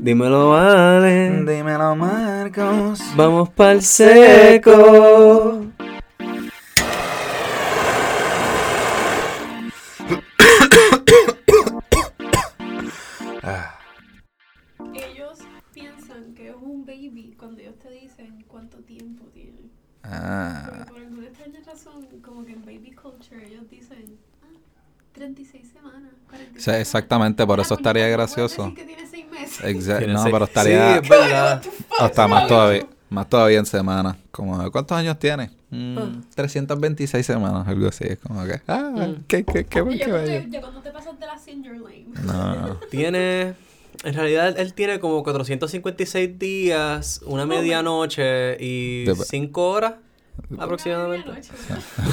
Dímelo, vale. Dímelo, Marcos. Vamos pa'l seco. Ellos piensan que es un baby cuando ellos te dicen cuánto tiempo tiene. Ah. Por alguna extraña razón, como que en baby culture ellos dicen ah, 36 semanas, 46 Sí, exactamente, por semanas. eso Ah, estaría coño, gracioso. ¿puedes decir que tiene 6 meses? Exacto. No, pero estaría Sí, es verdad. hasta más todavía. Más todavía en semanas. Como, ¿cuántos años tiene? Mm, Ah. 326 semanas, algo así. Es como que, ah, Mm. qué, qué, qué, qué yo cuando te pasas de la senior lane. No. Tiene. En realidad, él tiene como 456 días, una medianoche y De- 5 horas aproximadamente.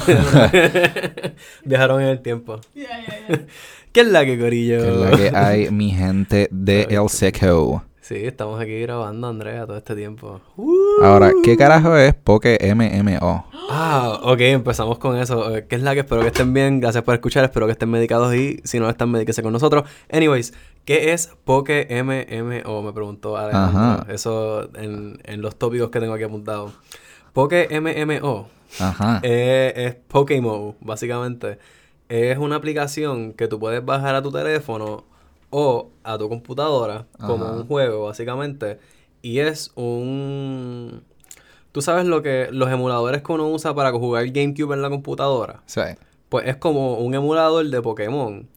Viajaron en el tiempo. Ya, ya, ya. ¿Qué es la que corillo? Que es la que hay, mi gente de El Seco. Sí, estamos aquí grabando, Andrea, todo este tiempo. Ahora, ¿qué carajo es Poke MMO? Ah, ok, empezamos con eso. Eh, ¿Qué es la que espero que estén bien? Gracias por escuchar, espero que estén medicados y si no están, medíquense con nosotros. Anyways, ¿qué es Poke MMO? Me preguntó Alejandro. Ajá. Eso en, en los tópicos que tengo aquí apuntados. Poke MMO Ajá. eh, es Pokémon, básicamente. Es una aplicación que tú puedes bajar a tu teléfono o a tu computadora como un juego, básicamente. Y es un... Tú sabes lo que los emuladores que uno usa para jugar GameCube en la computadora. Sí. Pues es como un emulador de Pokémon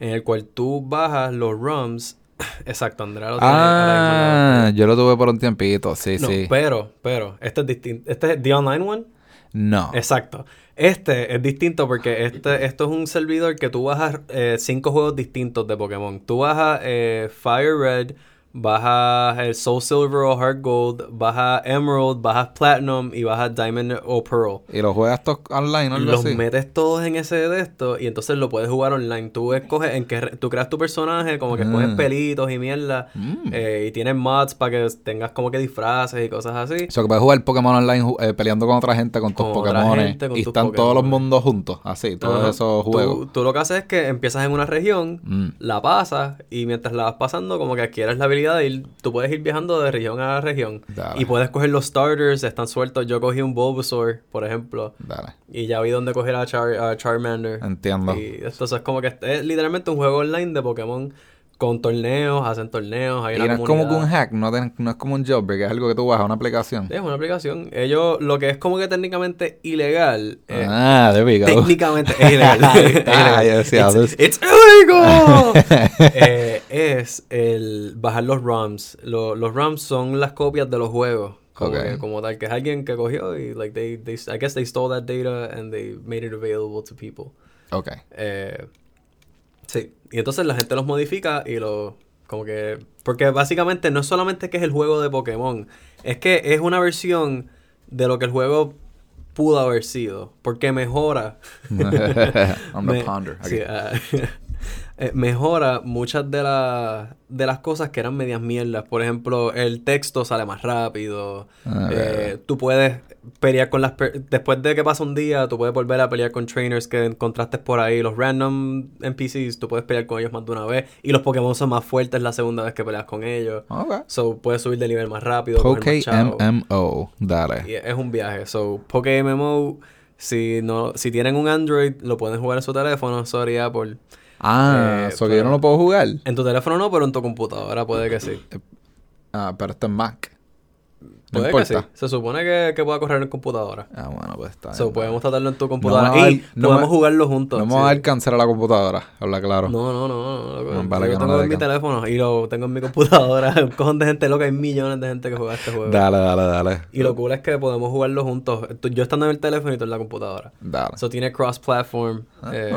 en el cual tú bajas los ROMs. Exacto, Andrea lo Ah, yo lo tuve por un tiempito, sí, no, sí. pero, pero, este es distinto. Este es The Online One. No. Exacto. Este es distinto porque este, esto es un servidor que tú bajas eh, cinco juegos distintos de Pokémon. Tú bajas eh, Fire Red, bajas el Soul Silver o Heart Gold, bajas Emerald, bajas Platinum y bajas Diamond o Pearl. Y lo juegas todos online o algo Los así. metes todos en ese de esto y entonces lo puedes jugar online. Tú escoges en que tú creas tu personaje, como que escoges Mm. pelitos y mierda. Mm. eh, y tienes mods para que tengas como que disfraces y cosas así. O sea, que puedes jugar Pokémon online eh, peleando con otra gente, con tus Pokémon. Y están todos los mundos juntos, así, todos Ajá. esos juegos. Tú, tú lo que haces es que empiezas en una región, Mm. la pasas y mientras la vas pasando como que adquieres la habilidad de ir, tú puedes ir viajando de región a región Dale. y puedes coger los starters, están sueltos. Yo cogí un Bulbasaur, por ejemplo, Dale, y ya vi dónde coger a, Char- a Charmander. entiendo. Y esto es como que es literalmente un juego online de Pokémon con torneos, hacen torneos, hay Y una no es como que un hack, no, ten- no es como un jailbreak, es algo que tú bajas, una aplicación. Sí, es una aplicación. Ellos, lo que es como que técnicamente ilegal. eh, ah, go. técnicamente es ilegal. Ah, yo decía, It's, illegal. Eh, es el bajar los ROMs. Lo- los ROMs son las copias de los juegos. Como, Ok. que- como tal, que es alguien que cogió y like they, they, I guess they stole that data and they made it available to people. Ok. Eh, sí. Y entonces la gente los modifica y lo como que porque básicamente no es solamente que es el juego de Pokémon, es que es una versión de lo que el juego pudo haber sido, porque mejora On the me- ponder. sí, ah, eh, mejora muchas de, las de las cosas que eran medias mierdas. Por ejemplo, el texto sale más rápido. Ah, eh, tú puedes pelear con las... per- Después de que pasa un día, tú puedes volver a pelear con trainers que encontraste por ahí. Los random NPCs, tú puedes pelear con ellos más de una vez. Y los Pokémon son más fuertes la segunda vez que peleas con ellos. Ok. So, puedes subir de nivel más rápido. chavo. PokeMMO. Dale. Y es un viaje. So, PokéMMO, si no, si tienen un Android, lo pueden jugar en su teléfono. Sorry, Apple. Ah, Eh, eso que yo pero- no lo puedo jugar. En tu teléfono no, pero en tu computadora puede que sí. Ah, pero está en Mac. No Puede que sí. importa. Se supone que, que pueda correr en computadora. Ah, bueno, pues está. So, bien. podemos tratarlo en tu computadora. a y no podemos me- jugarlo juntos. No me sí. va a cáncer a la computadora, habla claro. No, no, no. no. No, vale Yo no tengo en mi teléfono y lo tengo en mi computadora. Un cojón de gente loca. Hay millones de gente que juega este juego. Dale, dale, dale. Y lo cool es que podemos jugarlo juntos. Tú- Yo estando en el teléfono y tú en la computadora. Dale. Eso tiene cross-platform. Ah, eh,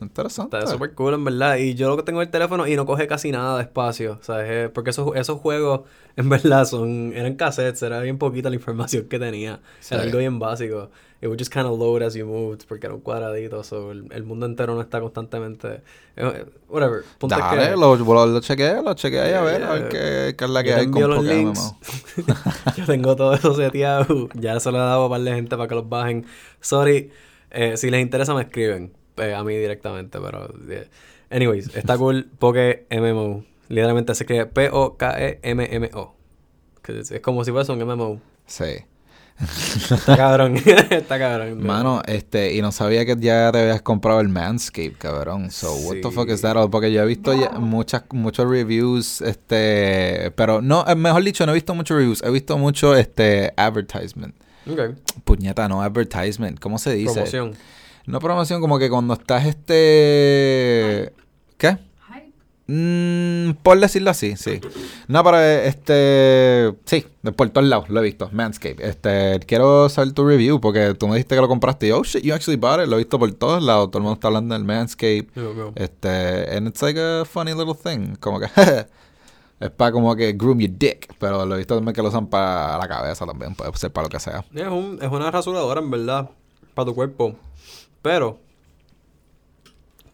interesante. Está súper cool, en verdad. Y yo lo que tengo en el teléfono y no coge casi nada de espacio. ¿sabes? Eh, Porque esos, esos juegos, en verdad, son eran cassettes. Era bien poquita la información que tenía. Sí. Era algo bien básico. It would just kind of load as you moved. Porque era un cuadradito. So el, el mundo entero no está constantemente... eh, whatever. Punto es Dale, que lo, lo, chequeé, lo chequeé ahí a ver, Yeah, a ver yeah. qué, qué es la que hay con los Pokémon. yo tengo todo eso seteado. Ya se lo he dado a par de gente para que los bajen. Sorry. eh, si les interesa me escriben. eh, a mí directamente. Pero... eh, anyways, está cool. Poke MMO. Literalmente se escribe P-O-K-E-M-M-O. Que es, es como si fuese un MMO. Sí. Está cabrón. Está cabrón. Mano, este, y no sabía que ya te habías comprado el Manscape, cabrón. So, what the fuck is that? Porque yo he visto ya muchas, muchos reviews, este, pero no, eh, mejor dicho, no he visto muchos reviews, he visto mucho, este, advertisement. Ok. Puñeta, no advertisement, ¿cómo se dice? Promoción. No promoción, como que cuando estás, este, ¿qué? Mm, por decirlo así, sí. No, pero eh, este. Sí, por todos lados lo he visto. Manscape. Este, quiero saber tu review porque tú me dijiste que lo compraste y oh shit, you actually bought it. Lo he visto por todos lados. Todo el mundo está hablando del Manscape. Yo. Este, and it's like a funny little thing. Como que. es para como que groom your dick. Pero lo he visto también que lo usan para la cabeza también. Puede ser para lo que sea. Es, un, es una rasuradora, en verdad, para tu cuerpo. Pero...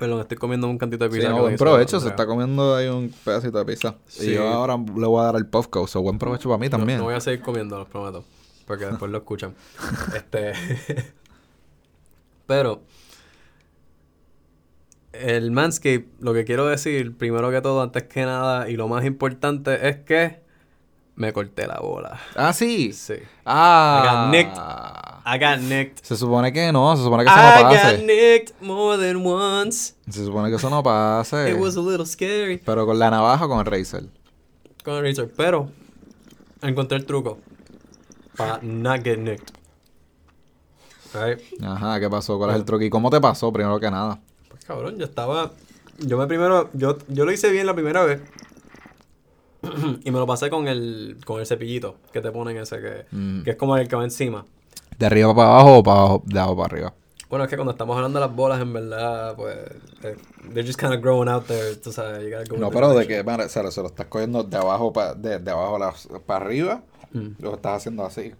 Perdón, estoy comiendo un cantito de Sí, pizza. no, que me buen provecho. Se está comiendo ahí un pedacito de pizza. Sí. Y yo ahora le voy a dar el puff coat. So, buen provecho para mí No- también. No, voy a seguir comiendo, los prometo. Porque después lo escuchan. este. Pero. El Manscape, lo que quiero decir, primero que todo, antes que nada, y lo más importante es que me corté la bola. Ah, sí. Sí. Ah. I got nicked. I got nicked. Se supone que no, se supone que eso no I got pase. nicked more than once. Se supone que eso no pase. It was a little scary. Pero con la navaja o con el Razer. Con el razor. Pero encontré el truco para not get nicked. Right? Ajá, ¿qué pasó? ¿Cuál es el truco? ¿Y cómo te pasó primero que nada? Pues cabrón, yo estaba. Yo me primero. Yo, yo lo hice bien la primera vez. y me lo pasé con el. con el cepillito que te ponen ese que, Mm. que es como el que va encima. ¿De arriba para abajo o para abajo, de abajo para arriba? Bueno, es que cuando estamos hablando de las bolas, en verdad, pues. eh, They're just kind of growing out there, tú sabes. You gotta go No, pero de que, mira, se, lo- se lo estás cogiendo de abajo para de, de abajo para arriba. Mm. Lo estás haciendo así.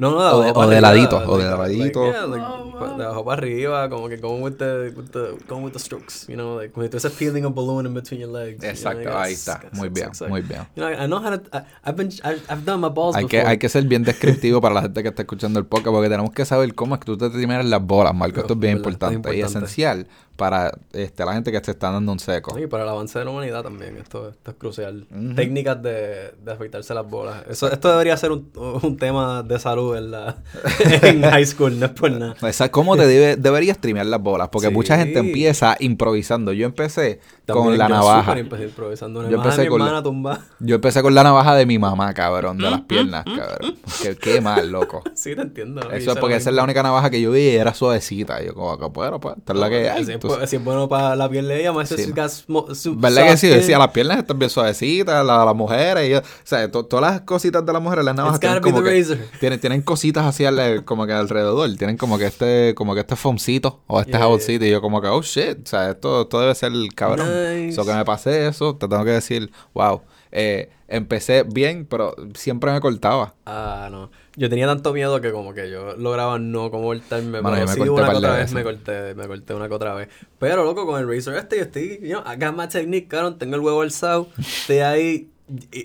No, no, de O de- o de ladito, o de ladito. like, yeah, like. De abajo para arriba, como que going with the, with the, going with the strokes, you know, like, when tú estás peeling a balloon in between your legs. know, Exacto, you gotta ahí está. Muy bien, s- muy bien. You know, I know how to, I, I've been, I've, I've done my balls Hay que, before. hay que ser bien descriptivo para la gente que está escuchando el podcast porque tenemos que saber cómo es que tú te trimeras las bolas, Marco. No, Esto es bien importante, y esencial para este, la gente que se está dando un seco. Y para el avance de la humanidad también, esto, esto es crucial. Técnicas de, de afeitarse las bolas. Eso, esto debería ser un, un tema de salud en, la, en high school, no es por nada. ¿Cómo te debe, deberías trimear las bolas? Porque Sí. mucha gente empieza improvisando. Yo empecé con la yo navaja. empecé improvisando. Una Yo empecé con la- tumba. Yo empecé con la navaja de mi mamá, cabrón, de Mm, las piernas, cabrón. Qué, qué mal, loco. Sí, te entiendo. Eso es porque esa es la única navaja que yo vi y era suavecita. Yo como bueno, pues, esta es la que hay. Si es, Tú- bu- si es bueno para la piel de ella, más Sí. es gas ¿Verdad que sí? Decía, las piernas están bien suavecitas, la- las mujeres, y, yo- o sea, to- todas las cositas de las mujeres, las navajas tienen como que, tienen, tienen cositas así al- como que alrededor, tienen como que este, como que este foamcito o este Yeah, jaboncito, y yo como que, oh shit, o sea, esto, esto debe ser el cabrón. Nice. So que me pasé eso, te tengo que decir, wow, eh, empecé bien, pero siempre me cortaba. Ah, no. Yo tenía tanto miedo que como que yo lograba no como cortarme. Mano, pero sí, corté una que otra vez me corté, me corté una que otra vez. Pero loco, con el razor este yo estoy, you know, I got my technique, cabrón, tengo el huevo alzado, estoy ahí,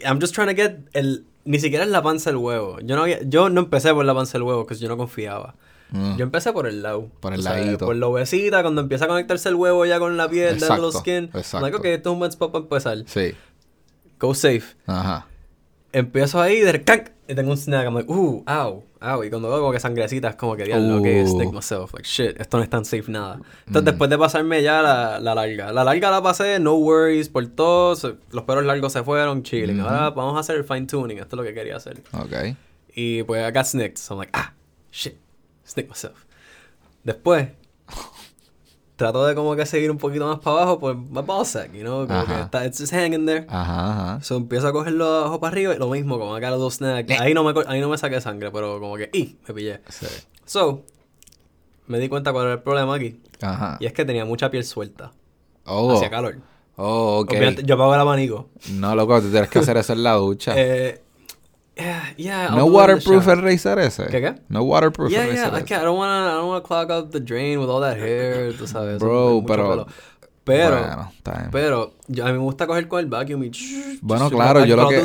I'm just trying to get el, ni siquiera es la panza del huevo. Yo no, había- yo no empecé por la panza del huevo, porque yo no confiaba. Mm. Yo empecé por el lado. Por el ladito. Por la obesita, cuando empieza a conectarse el huevo ya con la piel, Exacto, dando skin. exacto. Like, ok, esto es un buen spot para empezar. Sí, Go safe. ajá. Empiezo ahí, de ¡canc! y tengo un snag. I'm like, uh, ow, ow. Y cuando veo como que sangrecita, es como que diablo, ok, Uh. stick myself. Like, shit, esto no es tan safe nada. Entonces, después de pasarme ya la, la larga, la larga la pasé, no worries, por todo. se- los pelos largos se fueron, chilling. Ahora vamos a hacer el fine tuning, esto es lo que quería hacer. Ok. Y pues I got snicked. So I'm like, ah, shit, snick myself. Después, trato de como que seguir un poquito más para abajo, pues my ball sack, you know, como que está, it's just hanging there. Ajá, ajá. So empiezo a cogerlo abajo para arriba y lo mismo, como acá los dos snacks. Eh. Ahí no me, ahí no me saqué sangre, pero como que, ¡y! Me pillé. Sí. So, me di cuenta cuál era el problema aquí. Ajá. Y es que tenía mucha piel suelta. Oh. Hacía calor. Oh, ok. Obviamente, yo apago el abanico. No, loco, tú tienes que hacer eso en la ducha. Eh, yeah, yeah, I'll ¿No waterproof Razer ese? ¿Qué, qué? No waterproof Yeah, el yeah, Razer I can't, I don't wanna, I don't wanna clog up the drain with all that hair, tú sabes. Bro, pero- pelo. Pero, Bueno, pero, yo, a mí me gusta coger con el vacuum y... Bueno, claro, yo lo que-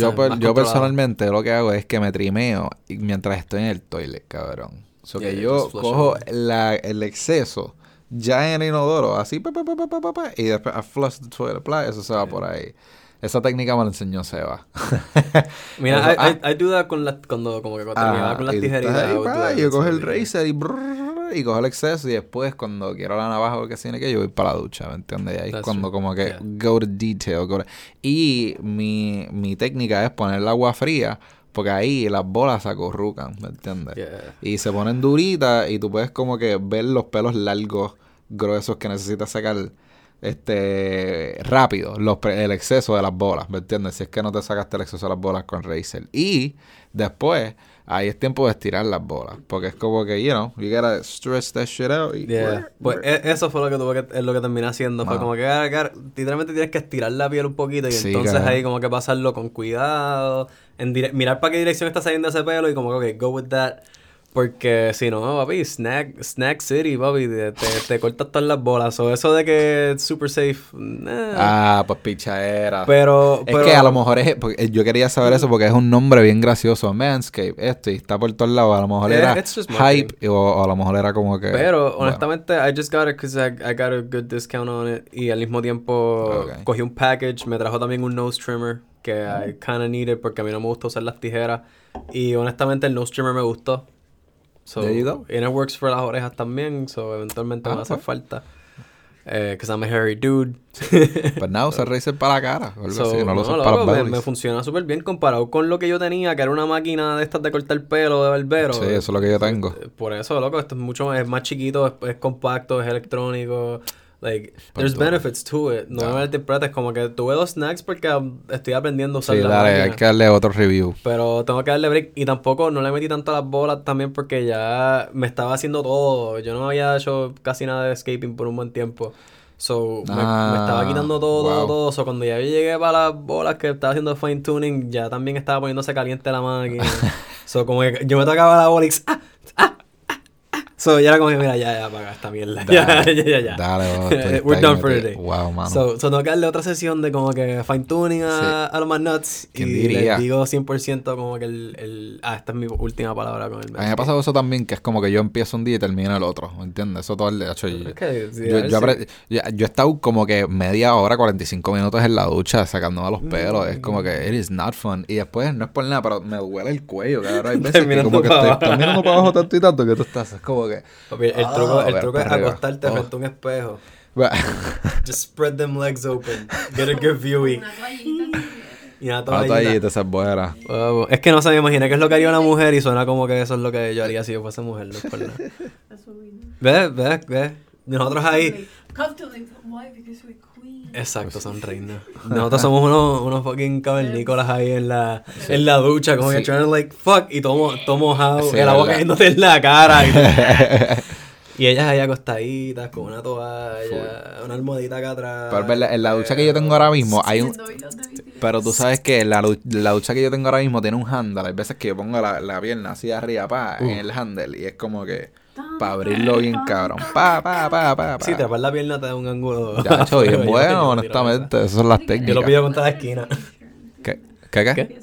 Yo, per- yo personalmente lo que hago es que me trimeo mientras estoy en el toilet, cabrón. So Yeah, que yeah, yo cojo la, el exceso, ya en el inodoro, así, pa, pa, pa, pa, pa, pa, pa, y después I flush the toilet, bla, eso se va por ahí. Esa técnica me la enseñó Seba. Mira, Eso, ah. Do that con las, cuando, como que cuando Ah, terminaba con las tijeritas. ahí, yo cojo el racer y brrr, y cojo el exceso y después cuando quiero la navaja o que tiene que yo voy para la ducha, ¿me entiendes? Y ahí es cuando true. como que Yeah. go to detail. go to- Y mi, mi técnica es poner el agua fría porque ahí las bolas se acurrucan, ¿me entiendes? Yeah. Y se ponen duritas y tú puedes como que ver los pelos largos, gruesos que necesitas sacar este rápido, los el exceso de las bolas, ¿me entiendes? Si es que no te sacaste el exceso de las bolas con Razer. Y después, ahí es tiempo de estirar las bolas, porque es como que, you know, you gotta stretch that shit out. y- Yeah. Pues e- eso fue lo que tuve que, es lo que terminé haciendo. Fue Ah. como que ah, literalmente tienes que estirar la piel un poquito y Sí, entonces cara. ahí como que pasarlo con cuidado, en mirar para qué dirección está saliendo ese pelo y como que, ok, go with that. Porque si no, papi, snack, snack city, papi, te, te, cortas todas las bolas. O eso de que es super safe, nah. Ah, pues pichadera. pero, Es pero, que a lo mejor es, porque yo quería saber eso porque es un nombre bien gracioso, Manscape, esto, y está por todos lados, a lo mejor Eh, era hype, o, o a lo mejor era como que... Pero bueno. honestamente, I just got it because I, I got a good discount on it. Y al mismo tiempo cogí un package, me trajo también un nose trimmer que I kinda needed porque a mí no me gusta usar las tijeras. Y honestamente el nose trimmer me gustó. So, There you go. And it works for las orejas también, so eventualmente me Ah, va a hacer pues. falta. Eh, cause I'm a hairy dude. Pues nada, usar Razer para la cara, o algo So, así, no lo no, usas loco, para los me, bellies. me funciona súper bien comparado con lo que yo tenía, que era una máquina de estas de cortar pelo de barbero. Sí, eso es lo que yo tengo. Eh, Por eso, loco, esto es mucho más, es más chiquito, es, es compacto, es electrónico. Like, there's duro. benefits to it. No me malinterpretes, como que tuve dos snacks porque estoy aprendiendo a usar Sí, la dale, máquina. hay que darle otro review. Pero tengo que darle break. Y tampoco no le metí tanto a las bolas también porque ya me estaba haciendo todo. Yo no había hecho casi nada de escaping por un buen tiempo. So, me, me estaba Ah, quitando todo, todo, wow. todo. So, cuando ya llegué para las bolas que estaba haciendo fine tuning, ya también estaba poniéndose caliente la máquina. so, como que yo me tocaba la bola y ah. So, ya era como que, mira, ya, ya, apaga esta mierda. Ya, ya, ya, ya. Dale, We're done for today. Wow, mano. So, so tengo que darle otra sesión de como que fine tuning a, a los más nuts. Y ¿Quién diría? les digo 100% como que el, el... Ah, esta es mi última palabra con el a mí me ha pasado eso también, que es como que yo empiezo un día y termino el otro, ¿me entiendes? Eso todo el hecho, yo, Ok, sí, yo, yo he estado como que media hora, 45 minutos en la ducha sacándome Mm. los pelos. Es como que it is not fun. Y después, no es por nada, pero me duele el cuello, cabrón. Hay veces que como que estoy, mirando para abajo tanto y tanto que tú estás, es como que... Papi, el Ah, truco, el truco es arriba. acostarte Oh. frente a un espejo. Just spread them legs open. Get a good view y, Una toallita. esa es buena. Oh, es que no se me imagina qué es lo que haría una mujer y suena como que eso es lo que yo haría si yo fuese mujer. No es por nada. ¿Ves? ¿Ves? ¿Ves? Nosotros ahí... Comfortably. Why? Exacto, son reinas. Nosotros somos unos, unos fucking cavernícolas ahí en la, en la ducha, como que Sí. trying to like, fuck, y todo, mo- todo mojado, Sí, el agua cayéndote en la cara. Y, y ellas ahí acostaditas con una toalla, una almohadita acá atrás. Pero es verdad, en la ducha que yo tengo ahora mismo hay un... Pero tú sabes que la, la ducha que yo tengo ahora mismo tiene un handle. Hay veces que yo pongo la, la pierna así arriba, pa, en el handle. Y es como que... Para abrirlo bien cabrón. Pa, pa, pa, pa, pa. Sí, trepar la pierna te da un ángulo. Ya, hecho, bien Yo- yo- bueno, yo- yo- honestamente. Esas son las Yo técnicas. lo pido contra la esquina. ¿Qué? ¿Qué, qué?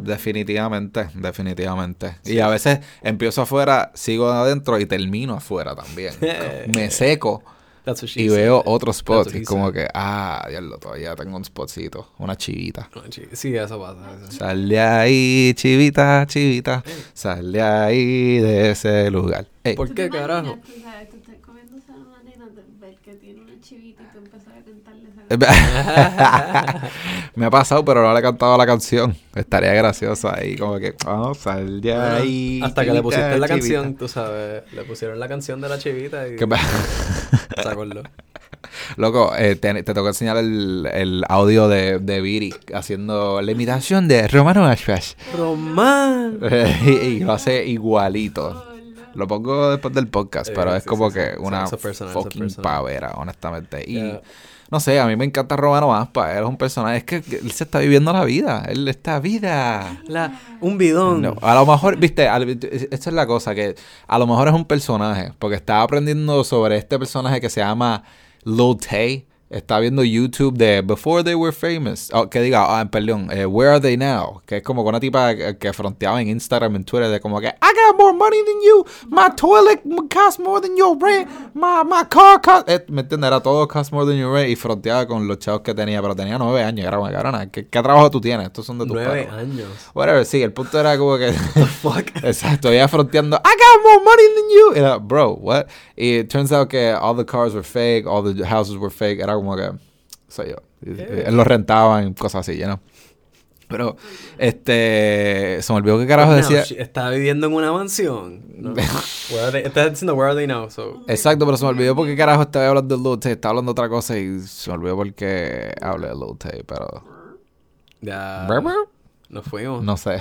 Definitivamente, definitivamente. Y a veces empiezo afuera, sigo adentro y termino afuera también. Me seco That's what she y said. veo otro spot. Y como said. que, ah, diablo, todavía tengo un spotcito, una chivita. Sí, eso pasa. eso. Sal de ahí, chivita, chivita. Sal de ahí, de ese lugar. ¿Por ¿Tú qué carajo? imaginas, tú sabes, tú estás comiéndose a una nena, de ver que tiene una chivita y tú empezar a cantarle esa Me ha pasado, pero no le he cantado la canción. Estaría gracioso ahí, como que, vamos, sal de Bueno, ahí. Hasta que le chivita, pusiste la chivita. canción, tú sabes, le pusieron la canción de la chivita y ¿Qué pa- se acordó. Loco, eh, te, te tengo que enseñar el, el audio de, de Viri haciendo la imitación de Romano Ashwash. Román. y, y lo hace igualito. Lo pongo después del podcast, Eh, pero es sí, como sí, que sí. una fucking pavera, honestamente. Y Yeah. No sé, a mí me encanta Romano Aspa. Él es un personaje. Es que él se está viviendo la vida. Él está vida. La, un bidón. No, a lo mejor, viste, esta es la cosa, que a lo mejor es un personaje, porque estaba aprendiendo sobre este personaje que se llama Lil Tay, estaba viendo YouTube de Before They Were Famous. Oh, que diga, ah, perdón, eh, Where Are They Now? Que es como con una tipa que, que fronteaba en Instagram, en Twitter, de como que, I got more money than you. My toilet costs more than your rent. My, my car costs. Eh, ¿Me entiendes? Era todo cost more than your rent. Y fronteaba con los chavos que tenía. Pero tenía nueve años. Era como, cabrona, ¿qué, ¿qué trabajo tú tienes? Estos son de tus Nueve padres. años. Whatever, sí, el punto era como que. Fuck. Exacto, ella fronteando, I got more money than you. Era, bro, what? Y it turns out que all the cars were fake, all the houses were fake. Era como que, soy yo. Y Él lo rentaba y cosas así, know. Pero, este, se me olvidó qué carajo No, decía. Está viviendo en una mansión. No. They- Estás diciendo where are they now, so. Exacto, pero se me olvidó por qué carajo estaba hablando de Lil. Estaba hablando de otra cosa y se me olvidó por qué hablé de Lil pero... Ya. Nos fuimos. No sé.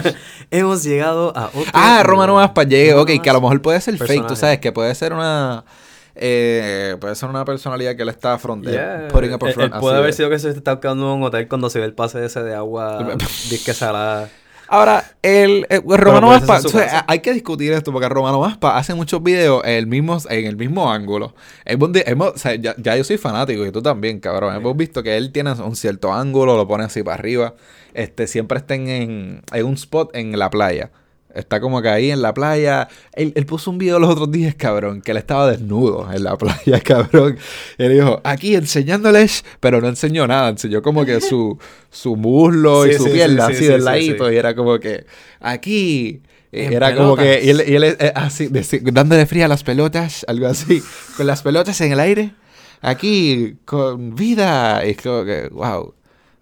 Hemos llegado a otro. Ah, nivel. Aspa, llegué. Ok, que a lo mejor puede ser fake, tú Personaje. sabes, que puede ser una... Eh, puede ser una personalidad que él está front, eh, Yeah. putting up a Él- front. él puede haber de- sido que se está quedando en un hotel cuando se ve el pase ese de agua disque salada. Ahora, el, eh, Romano puede ser Aspa, su o sea, casa. hay que discutir esto porque Romano Aspa hace muchos videos en el mismo, en el mismo ángulo. Hemos hemos- o sea, ya, ya yo soy fanático y tú también, cabrón. Hemos visto que él tiene un cierto ángulo, lo pone así para arriba. Este, siempre está en, en un spot en la playa. Está como que ahí en la playa. Él, él puso un video los otros días, cabrón, que él estaba desnudo en la playa, cabrón. Él dijo, aquí enseñándoles, pero no enseñó nada. Enseñó como que su, su muslo y Sí, su sí, pierna sí, así sí, del sí, ladito. sí. Y era como que, aquí. En Era como que, pelotas. y él, y él, eh, así, dándole fría a las pelotas, algo así, con las pelotas en el aire, aquí, con vida. Y es como que, wow.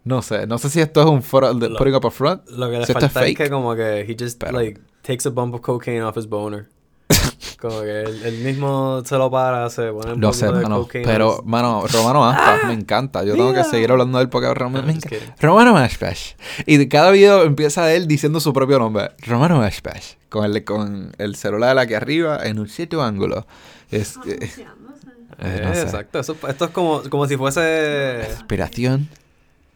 No sé, no sé si esto es un foro de Lo- putting up a front. Lo que le si esto es falta es fake. que como que he just Pero- like takes a bump of cocaine off his boner. como que él, él mismo se lo para, se pone un No poquito sé, de mano. cocaine Pero, mano, Romano Aspas me encanta. Yo tengo que mira. seguir hablando de él porque Romano, No, me encanta. Romano Aspas. Y de cada video empieza él diciendo su propio nombre. Romano Aspas. Con el, con el celular aquí arriba en un cierto ángulo. Es, eh, eh, Eh, no sé. Exacto, eso- esto es como, como si fuese... Inspiración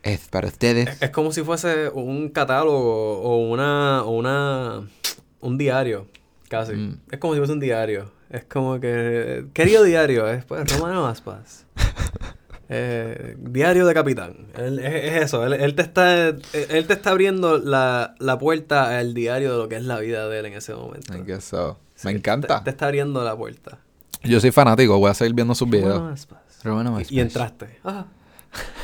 es para ustedes. Es como si fuese un catálogo o una, o una un diario, casi. Mm. Es como si fuese un diario. Es como que querido diario, es pues Romano Aspas. Eh, diario de capitán. Él- es, es eso. Él, él te está él te está abriendo la, la puerta al diario de lo que es la vida de él en ese momento. I guess so. Sí, Me Te, encanta. te está abriendo la puerta. Yo soy fanático. Voy a seguir viendo sus Romano videos. Aspas. Romano Y- Aspas. Y, entraste. Ah,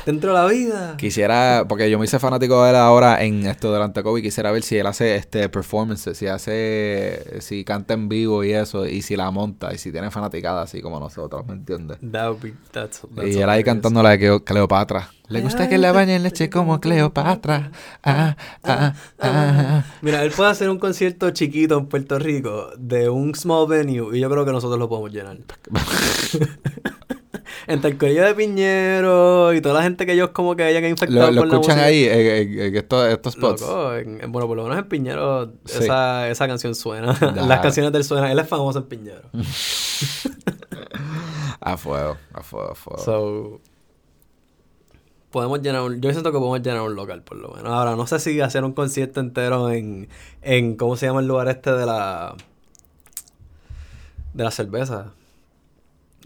dentro de la vida. Quisiera, porque yo me hice fanático de él ahora en esto delante COVID, quisiera ver si él hace este performances, si hace, si canta en vivo y eso, y si la monta, y si tiene fanaticada así como nosotros, ¿me entiendes? That would be- that's- that's y él ahí cantando la de Cleo- Cleopatra. Le gusta que le bañen leche como Cleopatra. Ah, ah, ah, ah. Mira, él puede hacer un concierto chiquito en Puerto Rico de un small venue y yo creo que nosotros lo podemos llenar. Entre el corillo de Piñero y toda la gente que ellos como que hayan infectado Lo, lo escuchan ahí en, en- en estos, estos spots. Loco, en- en- bueno, por lo menos en Piñero Sí. esa, esa canción suena. Las canciones del suena. Él es famoso en Piñero. A fuego, a fuego, a fuego. So, podemos llenar un, yo siento que podemos llenar un local por lo menos. Ahora, no sé si hacer un concierto entero en, en ¿cómo se llama el lugar este de la de la cerveza?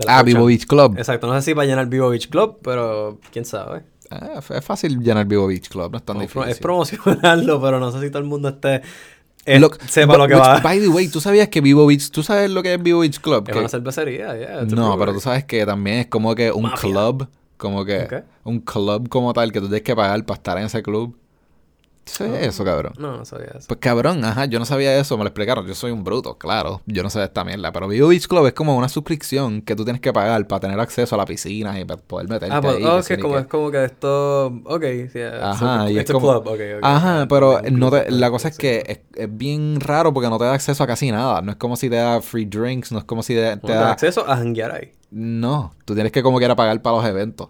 Ah. Vivo Beach Club. Exacto, no sé si va a llenar Vivo Beach Club, pero quién sabe. Ah, es fácil llenar Vivo Beach Club, no es tan difícil. es promocionarlo, pero no sé si todo el mundo esté eh, sepa but- lo que which, va. By the way, ¿tú sabías que Vivo Beach... ¿Tú sabes lo que es Vivo Beach Club? Es Que- una cervecería, yeah. no, pero tú sabes que también es como que un Mafia. club, como que Ok. un club como tal, que tú tienes que pagar para estar en ese club. ¿Tú sabías Ah. eso, cabrón? No, no sabía eso. Pues cabrón, ajá, yo no sabía eso, me lo explicaron. Yo soy un bruto, claro. Yo no sé esta mierda. Pero Vivo Beach Club es como una suscripción que tú tienes que pagar para tener acceso a la piscina y para poder meterte Ah, pues, ahí. que es sí que ni como, qué. es como que esto... Ok, yeah. Ajá, so, y es como- club, ok, ok. Ajá, Ah, pero no te- la cosa es sí. que es, es bien raro porque no te da acceso a casi nada. No es como si te da free drinks, no es como si te, te No te da acceso a janguear ahí. No, tú tienes que como quiera pagar para los eventos.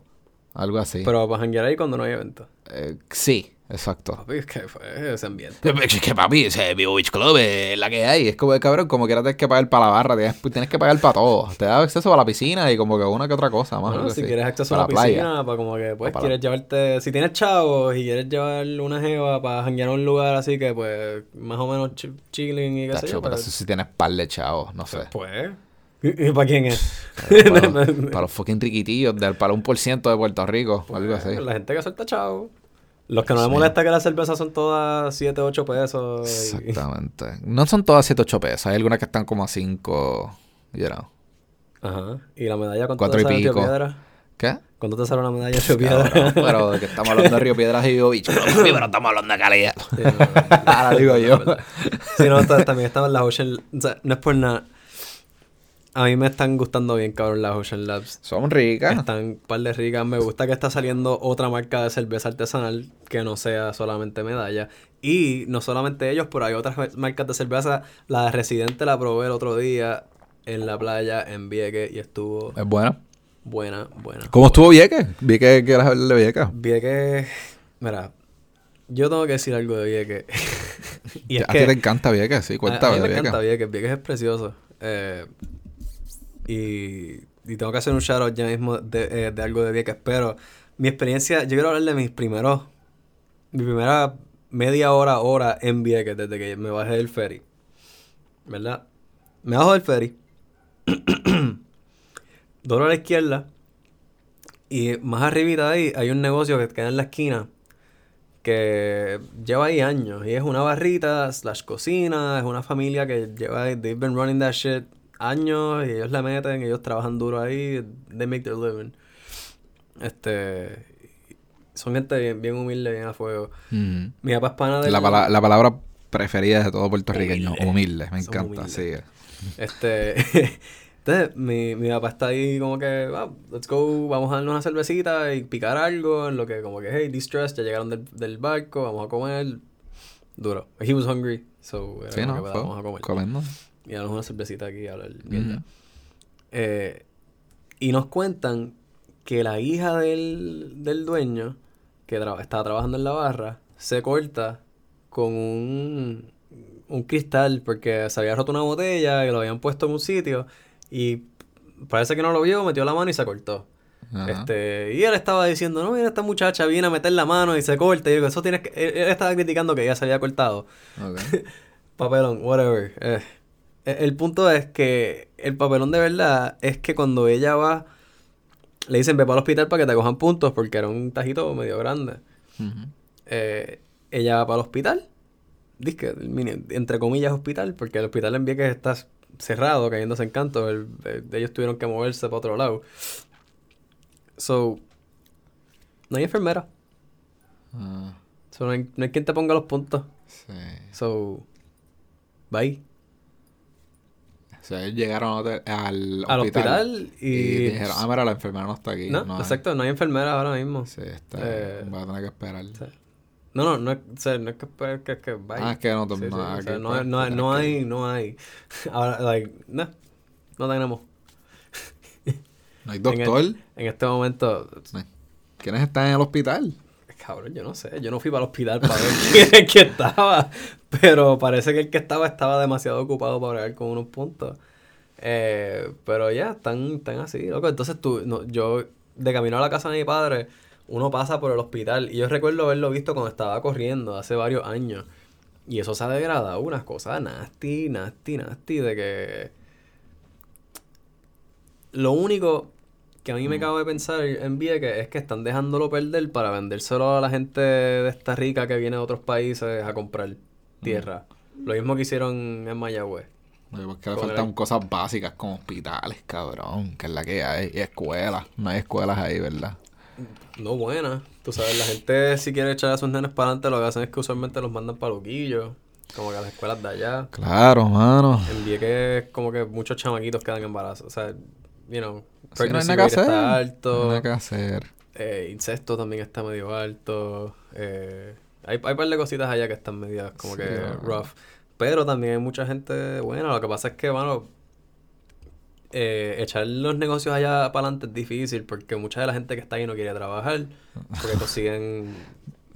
Algo así. Pero para janguear ahí cuando no hay evento. Eh, sí, exacto. Papi, es que fue ese ambiente. Es que papi, ese Beach Club es la que hay. Es como, cabrón, como quiera tienes que pagar para la barra, tienes, tienes que pagar para todo. Te da acceso a la piscina y como que una que otra cosa más. Bueno, si quieres acceso a Para la playa. piscina, para como que, pues, para- quieres llevarte... Si tienes chavos y quieres llevar una jeva para janguear a un lugar así que, pues, más o menos chi- chilling y qué sé yo, pero pues, eso sí tienes par de chavos, no sé. pues, ¿Y, para quién es? Para, los- para los fucking riquitillos, del, para un por ciento de Puerto Rico, o algo así. La gente que suelta chavo. Los que no Sí. molesta que las cervezas son todas 7, 8 pesos. y- Exactamente. No son todas 7, 8 pesos. Hay algunas que están como a 5, you know. Ajá. ¿Y la medalla cuánto Cuatro te y sale Río pico. Piedra? ¿Qué? ¿Cuánto te sale una medalla en Río Cabrón, Piedra? pero de que estamos hablando de Río Piedras y Bicho, pero, pero estamos hablando de calidad. Sí, no, no, Ahora digo yo. Sí, no, ta- también estaban las Ocean... O sea, no es por nada. A mí me están gustando bien, cabrón, las Ocean Labs. Son ricas. Están un par de ricas. Me gusta que está saliendo otra marca de cerveza artesanal que no sea solamente medalla. Y no solamente ellos, pero hay otras marcas de cerveza. La de Residente la probé el otro día en la playa en Vieques y estuvo Es buena. buena, buena. ¿Cómo estuvo Vieques? Vi que quieres hablar de Vieques. Vieques... Mira, yo tengo que decir algo de Vieques. y es a ti te encanta Vieques, sí, A- cuéntame a, mí de me Vieques. encanta Vieques. Vieques es precioso. Eh, y, y tengo que hacer un shout out ya mismo de, eh, de algo de Vieques. Pero mi experiencia, yo quiero hablar de mis primeros, mi primera media hora, hora en Vieques desde que me bajé del ferry. ¿Verdad? Me bajo del ferry. Doblo a la izquierda. Y más arribita de ahí hay un negocio que queda en la esquina que lleva ahí años y es una barrita slash cocina, es una familia que lleva, they've been running that shit años y ellos la meten, ellos trabajan duro ahí, they make their living. Este, son gente bien, bien humilde, bien a fuego. Mm. Mi papá es pana de La, pala- la palabra preferida de todo puertorriqueño, Humilde. humilde, me Son encanta, humildes. sí. Este, entonces mi, mi papá está ahí como que, "Ah, let's go, vamos a darnos una cervecita y picar algo, en lo que como que, hey, distress, ya llegaron del, del barco, vamos a comer. Duro. He was hungry, so era Sí, ¿no? que, "Pues, vamos a comer. comiendo. Y darnos una cervecita aquí a hablar mierda. Eh, y nos cuentan que la hija del, del dueño, que tra- estaba trabajando en la barra, se corta con un, un cristal porque se había roto una botella y lo habían puesto en un sitio y parece que no lo vio, metió la mano y se cortó. Ajá. Este, y él estaba diciendo, no, mira, esta muchacha viene a meter la mano y se corta. Y yo digo, eso tienes que... Él, él estaba criticando que ella se había cortado. Papelón, whatever. Eh, El punto es que el papelón de verdad es que cuando ella va, le dicen ve para el hospital para que te cojan puntos porque era un tajito medio grande. Eh, ella va para el hospital, mini- entre comillas hospital, porque el hospital en Vieques está cerrado, cayéndose en canto. el- el- ellos tuvieron que moverse para otro lado. So, no hay enfermera. Ah, So, no, hay, no hay quien te ponga los puntos. sí. So, bye. O sea, ellos llegaron al hotel- al Al hospital, hospital y... y, dijeron, ah, mira, la enfermera no está aquí. No, hay". exacto, no hay enfermera ahora mismo. Sí, está. Eh, voy a tener que esperar. Sí. No, no, no es, o sea, no es que, pues, que, que vaya. Ah, es que no, Sí, sí, no, o aquí, sea, no, pues, hay- no, hay- no que hay, no hay. Ahora, like, no, no tenemos. No hay En, doctor. el- en este momento, ¿Quiénes están en el hospital? Cabrón, yo no sé, yo no fui para el hospital para ver quién es que estaba, pero parece que el que estaba estaba demasiado ocupado para bregar con unos puntos. Eh, pero ya, están, están así, loco. Entonces tú, no, yo, de camino a la casa de mi padre, uno pasa por el hospital. Y yo recuerdo haberlo visto cuando estaba corriendo hace varios años. Y eso se ha degradado, unas cosas nasty, nasty, nasty, de que... Lo único que a mí me cabe pensar en Vieques es que están dejándolo perder para vendérselo a la gente de esta rica que viene de otros países a comprar tierra. Lo mismo que hicieron en Mayagüez. Porque le faltan el- cosas básicas como hospitales, cabrón, que es la que hay, y escuelas. No hay escuelas ahí, ¿verdad? No buena. Tú sabes, la gente si quiere echar a sus nenes para adelante, lo que hacen es que usualmente los mandan para Luquillo. Como que a las escuelas de allá. Claro, mano. En Vieques como que muchos chamaquitos quedan embarazados. O sea, you know, Sí, no hay pregnancy nada que rate hacer. está No hay alto. nada que hacer. eh, incesto también está medio alto. eh, hay, hay un par de cositas allá que están medias como Sí, que rough. Pero también hay mucha gente buena. Lo que pasa es que, mano, eh, echar los negocios allá para adelante es difícil porque mucha de la gente que está ahí no quiere trabajar porque consiguen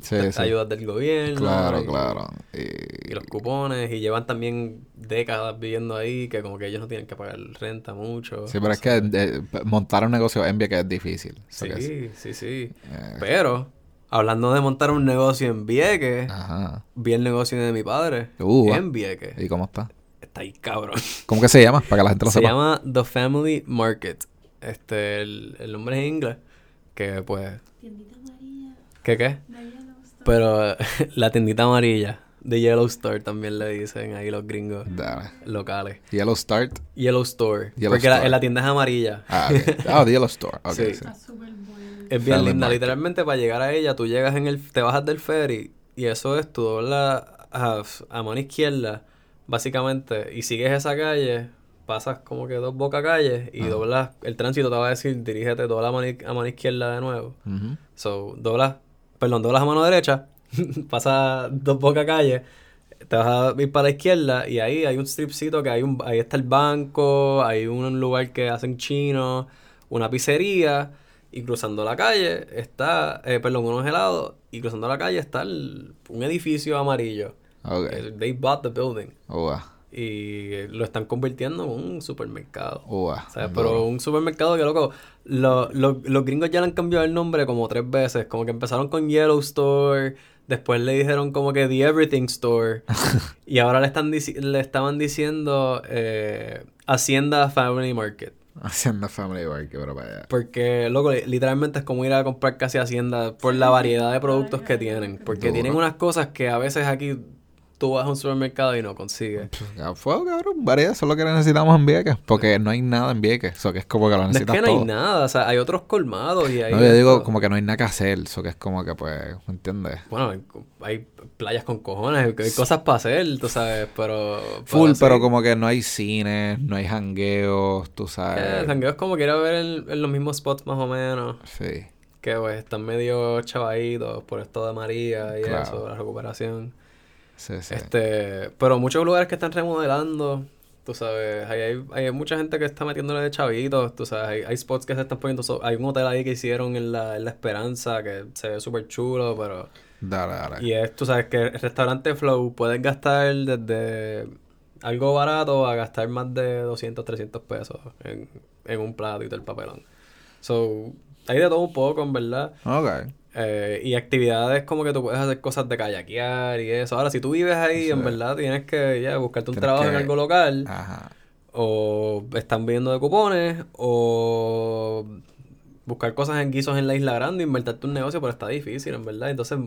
Sí, sí. ayudas del gobierno. Claro, y- claro. Y Y, los cupones, y llevan también décadas viviendo ahí, que como que ellos no tienen que pagar renta mucho. sí, pero es que eh, montar un negocio en Vieques es difícil. Sí, sí, sí. eh, Pero, hablando de montar un negocio en Vieques, Ajá. vi el negocio de mi padad Uh, en Vieques. ¿Y cómo está? Está ahí, cabrón. ¿Cómo que se llama? Para que la gente lo Se sepa. llama The Family Market. Este, el, el nombre es en inglés. Que pues. Tiendita ¿Qué qué? Pero la tiendita amarilla de Yellow Store también le dicen ahí los gringos Dale. locales. Yellow Start. Yellow Store. Yellow porque la, Store. la tienda es amarilla. Ah, ok. Ah, The Yellow Store. Sí. sí. Está súper bueno. Es bien linda. Literalmente para llegar a ella, tú llegas en el, te bajas del ferry y eso es, tú doblas a, a mano izquierda, básicamente, y sigues esa calle, pasas como que dos boca calles y Ajá. doblas, el tránsito te va a decir, dirígete, dobla a mano, a mano izquierda de nuevo. Ujú. So, doblas, perdón, doblas a mano derecha, pasas dos boca calles, te vas a ir para la izquierda y ahí hay un stripcito que hay un, ahí está el banco, hay un lugar que hacen chino, una pizzería y cruzando la calle está, eh, perdón, unos helados y cruzando la calle está el- un edificio amarillo. Ok. Eh, They bought the building Ua. Y lo están convirtiendo en un supermercado. Ua. ¿Sabes? Duro. Pero un supermercado que, loco, lo- lo- los gringos ya le han cambiado el nombre como tres veces. Como que empezaron con Yellow Store, después le dijeron como que The Everything Store, y ahora le, están dici- le estaban diciendo eh, Hacienda Family Market. Haciendo Family Work, pero para allá. Porque, loco, li- literalmente es como ir a comprar casi Hacienda por la variedad de productos que tienen. Porque Duro. tienen unas cosas que a veces aquí tú vas a un supermercado y no consigues. Ya fue, cabrón. Variedad, eso es lo que necesitamos en Vieques. Porque no hay nada en Vieques. Eso que es como que lo No es necesitas que no hay nada, o sea, hay otros colmados y hay... No, yo digo como que no hay nada que hacer. Eso que es como que, pues, ¿me entiendes? Bueno, hay, playas con cojones, hay, cosas para hacer, tú sabes, pero... Full, pero como que no hay cine, no hay jangueos, tú eh, sabes. jangueo es como que ir a ver en, en los mismos spots más o menos, Sí. que pues están medio chavaditos por esto de María y Claro. eso, la recuperación. Sí, sí. Este, pero muchos lugares que están remodelando, tú sabes, hay, hay, hay mucha gente que está metiéndole de chavitos, tú sabes, hay, hay spots que se están poniendo, so- hay un hotel ahí que hicieron en la, en la Esperanza que se ve súper chulo, pero... Dale, dale. Y es, tú sabes que el restaurante Flow puedes gastar desde algo barato a gastar más de 200, 300 pesos en, en un plato y todo el papelón. So, hay de todo un poco, en verdad. Ok. Eh, y actividades como que tú puedes hacer cosas de kayakear y eso. Ahora, si tú vives ahí, Sí. en verdad tienes que ya buscarte un Tienes trabajo en algo local. Ajá. O están viviendo de cupones. O buscar cosas en guisos en la isla grande, invertirte un negocio, pero está difícil, en verdad. Entonces,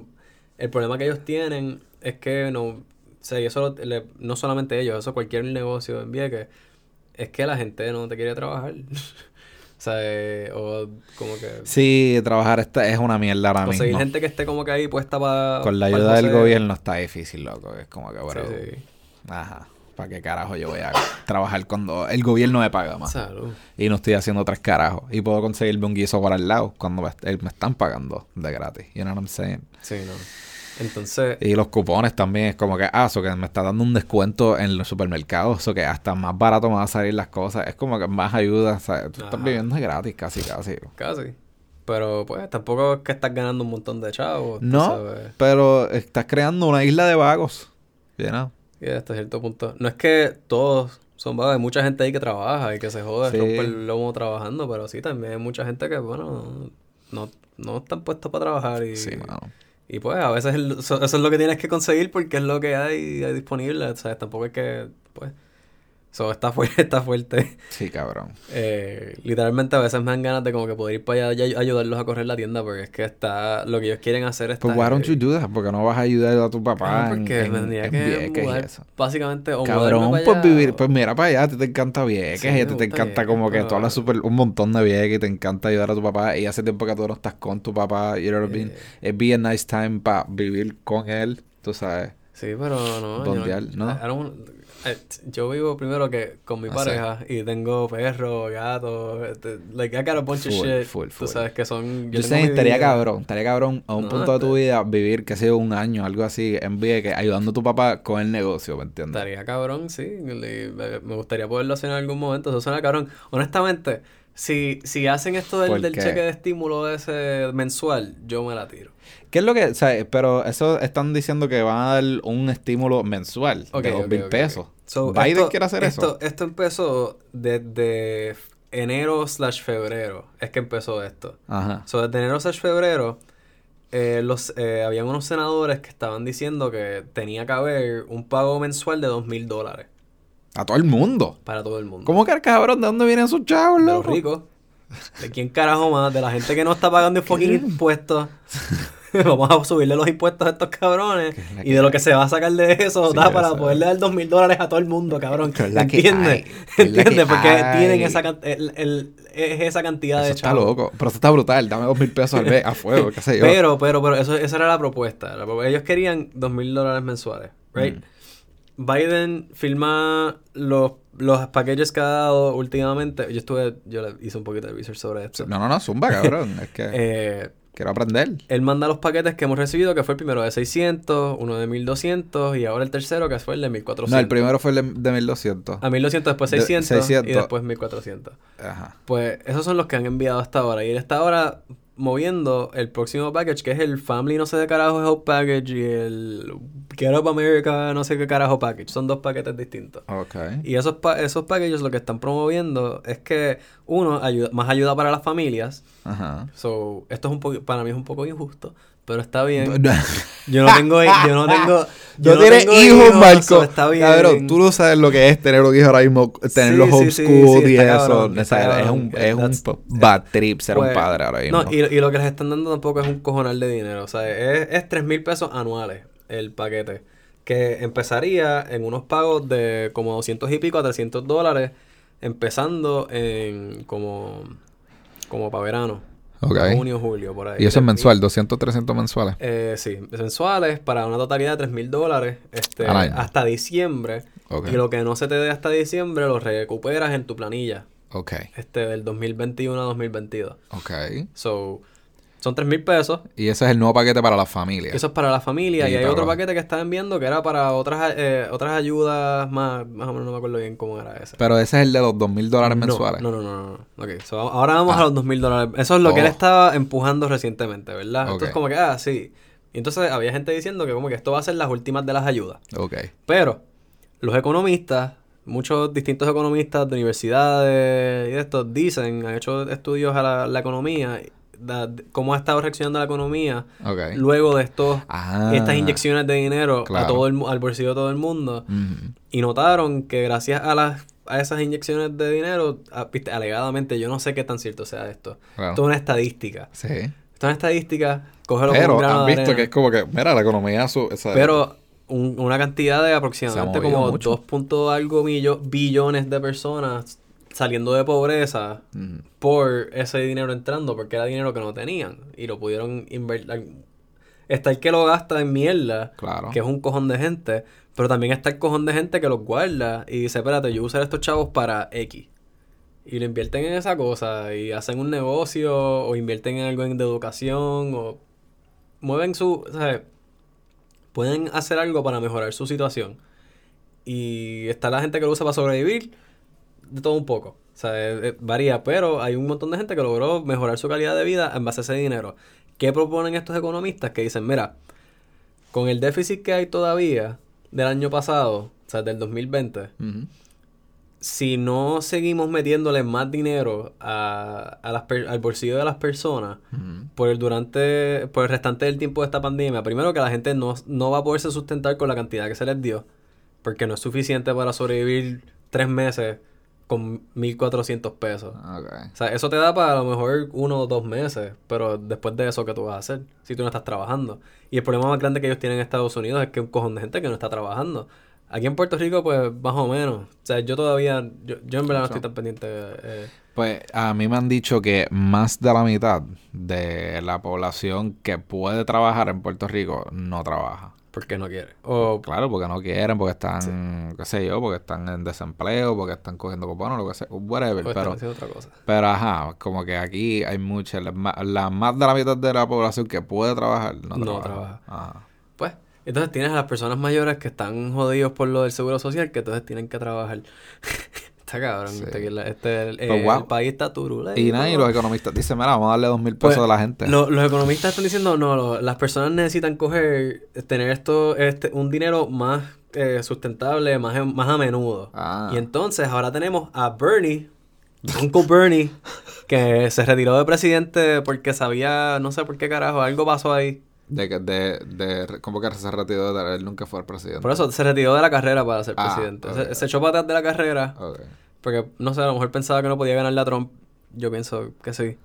el problema que ellos tienen es que no, o sea, y eso lo- le- no solamente ellos, eso cualquier negocio en Vieques, es que la gente no te quiere trabajar. o sea, eh, o como que Sí, trabajar esta es una mierda ahora conseguir mismo. gente que esté como que ahí puesta para Con la ayuda del gobierno está difícil, loco. Es como que, bro. Sí, sí. Ajá. ¿Para qué carajo yo voy a trabajar cuando el gobierno me paga más? Salud. Y no estoy haciendo tres carajos. Y puedo conseguirme un guiso para el lado cuando me, eh, me están pagando de gratis. You know what I'm saying? Sí, no. Entonces, Y los cupones también es como que, ah, eso que me está dando un descuento en los supermercados, eso que hasta más barato me va a salir las cosas. Es como que más ayuda, o sea, tú estás viviendo gratis casi, casi. casi. Pero pues tampoco es que estás ganando un montón de chavos. No, sabes. pero estás creando una isla de vagos. Know? Y hasta cierto punto. No es que todos son vagos, hay mucha gente ahí que trabaja y que se jode, Sí. rompe el lomo trabajando, pero sí, también hay mucha gente que, bueno, no, no están puestos para trabajar y, Sí, mano. Y pues a veces eso, eso es lo que tienes que conseguir porque es lo que hay, hay disponible, o sea, tampoco es que, pues, eso está, fu- está fuerte. Sí, cabrón. Eh, literalmente a veces me dan ganas de como que poder ir para allá y ay- ayudarlos a correr la tienda porque es que está, lo que ellos quieren hacer está... Pues why don't you do that? Porque no vas a ayudar a tu papá en, porque en, me tendría en que y mudar, eso. básicamente, o Cabrón, pues allá, vivir, o- pues mira para allá, a ti te encanta Vieques Sí, y a ti te encanta Vieques, como que tú hablas súper un montón de Vieques y te encanta ayudar a tu papá y hace tiempo que tú no estás con tu papá, you know what I mean? Eh. It'd be a nice time para vivir con él, tú sabes. Sí, pero no. yo Bondear, ¿no? Eh, yo vivo primero que con mi Ah, pareja y tengo perros, gatos, este, like I got a bunch of Full, shit. full, Tú full. sabes que son. Yo tengo sé, estaría cabrón, estaría cabrón a un No, punto de tu está- vida vivir, que sea un año, algo así, en Vieques, ayudando a tu papá con el negocio, ¿me entiendes? Estaría cabrón, sí. le- me gustaría poderlo hacer en algún momento. Eso suena cabrón. Honestamente, si, si hacen esto del, ¿Por del cheque de estímulo ese mensual, yo me la tiro. ¿Qué es lo que, o sea, pero eso están diciendo que van a dar un estímulo mensual de dos mil ok, ok. pesos? So, Biden esto- quiere hacer esto, eso. Esto empezó desde enero slash febrero. Es que empezó esto. Ajá. So, desde enero slash febrero, eh, los, eh, habían unos senadores que estaban diciendo que tenía que haber un pago mensual de dos mil dólares. A todo el mundo. para todo el mundo. ¿Cómo que cabrón? ¿De dónde vienen esos chavos, De los loco? ricos. ¿De quién carajo más? De la gente que no está pagando fucking impuestos. Vamos a subirle los impuestos a estos cabrones. Y de lo que se va a sacar de eso, Sí, da para eso. poderle dar dos mil dólares a todo el mundo, cabrón. ¿Entiendes? ¿Entiendes? que Porque hay. tienen esa, el, el- es esa cantidad Eso de está chavos. loco. Pero eso está brutal. Dame dos mil pesos al mes a fuego, qué sé yo. Pero, pero, pero, eso, esa era la propuesta. Ellos querían dos mil dólares mensuales, right? Mm. Biden firma los, los paquetes que ha dado últimamente. Yo estuve, yo le hice un poquito de research sobre esto. No, no, no, zumba, cabrón. Es que Eh, quiero aprender. él manda los paquetes que hemos recibido, que fue el primero de 600, uno de 1200 y ahora el tercero que fue el de 1400. No, el primero fue el de, de 1200. A 1200, después De 600, 600. y después 1400. Ajá. Pues esos son los que han enviado hasta ahora. Y él está ahora moviendo el próximo package, que es el Family no sé de carajo Help Package y el Get Up America no sé qué carajo package. Son dos paquetes distintos. Ok. Y esos, pa- esos packages lo que están promoviendo es que, uno, ayuda, más ayuda para las familias. Ajá. So, esto es un poco, para mí es un poco injusto, pero está bien. Yo no tengo, yo no tengo, yo No tengo hijos, Marco. so está bien. Cabrón, tú no sabes lo que es tener un hijo ahora mismo, tener Sí, los homeschool sí, y eso. O sea, es un, es un That's- bad trip ser un Pues, padre ahora mismo. No, y, y lo que les están dando tampoco es un cojonal de dinero. O sea, es, es 3 mil pesos anuales el paquete. Que empezaría en unos pagos de como 200 y pico a 300 dólares. Empezando en como, como para verano. Ok. Junio, julio, por ahí. Y eso es mensual, 200, 300 mensuales. Eh, sí, mensuales para una totalidad de 3 mil dólares este, hasta diciembre. Ok. Y lo que no se te dé hasta diciembre lo recuperas en tu planilla Ok. este, del 2021 a 2022. Ok. So, son 3 mil pesos. Y ese es el nuevo paquete para la familia. Eso es para la familia. Y Y, hay otro paquete que estaban viendo que era para otras eh, otras ayudas más, más o menos no me acuerdo bien cómo era ese. Pero ese es el de los 2 mil dólares No, mensuales. No, no, no, no. no. Ok, so, ahora vamos Ah. a los dos mil dólares. Eso es lo que él Oh. estaba empujando recientemente, ¿verdad? Entonces como que, ah, sí. Y entonces había gente diciendo que como que esto va a ser las últimas de las ayudas. Ok. Pero los economistas, muchos distintos economistas de universidades y de estos dicen, han hecho estudios a la, la economía, da- cómo ha estado reaccionando la economía luego de estos Ah. estas inyecciones de dinero Claro. a todo el, al bolsillo de todo el mundo y notaron que gracias a las a esas inyecciones de dinero, a- viste, alegadamente, yo no sé qué tan cierto sea esto. Claro. Esto es una estadística. Sí. Esto es una estadística, cógelo con Pero un grano han visto que es como que, mira, la economía su, esa- Pero un- una cantidad de aproximadamente como mucho. 2 punto algo millo- billones de personas saliendo de pobreza por ese dinero entrando, porque era dinero que no tenían y lo pudieron invertir. Está el que lo gasta en mierda, Claro. que es un cojón de gente, pero también está el cojón de gente que los guarda y dice, espérate, yo voy a usar estos chavos para X. Y lo invierten en esa cosa y hacen un negocio o invierten en algo en- de educación o mueven su... ¿sabes? Pueden hacer algo para mejorar su situación. Y está la gente que lo usa para sobrevivir, de todo un poco. O sea, eh, eh, varía, pero hay un montón de gente que logró mejorar su calidad de vida en base a ese dinero. ¿Qué proponen estos economistas? Que dicen, mira, con el déficit que hay todavía del año pasado, o sea, del 2020, Ujú. si no seguimos metiéndole más dinero a, a las per- al bolsillo de las personas por el durante por el restante del tiempo de esta pandemia, primero que la gente no, no va a poderse sustentar con la cantidad que se les dio, porque no es suficiente para sobrevivir tres meses con 1.400 pesos. O sea, eso te da para a lo mejor uno o dos meses, pero después de eso, ¿qué tú vas a hacer? Si tú no estás trabajando. Y el problema más grande que ellos tienen en Estados Unidos es que un cojón de gente que no está trabajando. Aquí en Puerto Rico, pues, más o menos. O sea, yo todavía, yo, yo en verdad no estoy tan pendiente. eh, Pues a mí me han dicho que más de la mitad de la población que puede trabajar en Puerto Rico no trabaja. Porque no quiere. O, Claro, porque no quieren, porque están, qué sé yo, porque están en desempleo, porque están cogiendo cupones, lo que sea, whatever. o Pero, haciendo otra cosa. pero ajá, como que aquí hay mucha, la, la más de la mitad de la población que puede trabajar no, No trabaja. trabaja. Ajá. Pues, entonces tienes a las personas mayores que están jodidos por lo del seguro social, que entonces tienen que trabajar. está cabrón. Sí. Este, este, el, Pero el wow. país está turbulento. Y nada, y los economistas dicen, mira, vamos a darle dos mil pesos Pues, a la gente. lo- los economistas están diciendo, no, lo- las personas necesitan coger, tener esto, este, un dinero más eh, sustentable, más, más a menudo. Ah. Y entonces ahora tenemos a Bernie, Uncle Bernie, que se retiró de presidente porque sabía, no sé por qué carajo, algo pasó ahí. De, que- de, de, ¿Cómo que se retiró de él nunca fue el presidente? Por eso se retiró de la carrera para ser Ah, presidente. Se, se echó para atrás de la carrera Ok. porque, no sé, a lo mejor pensaba que no podía ganarle a Trump. Yo pienso que sí.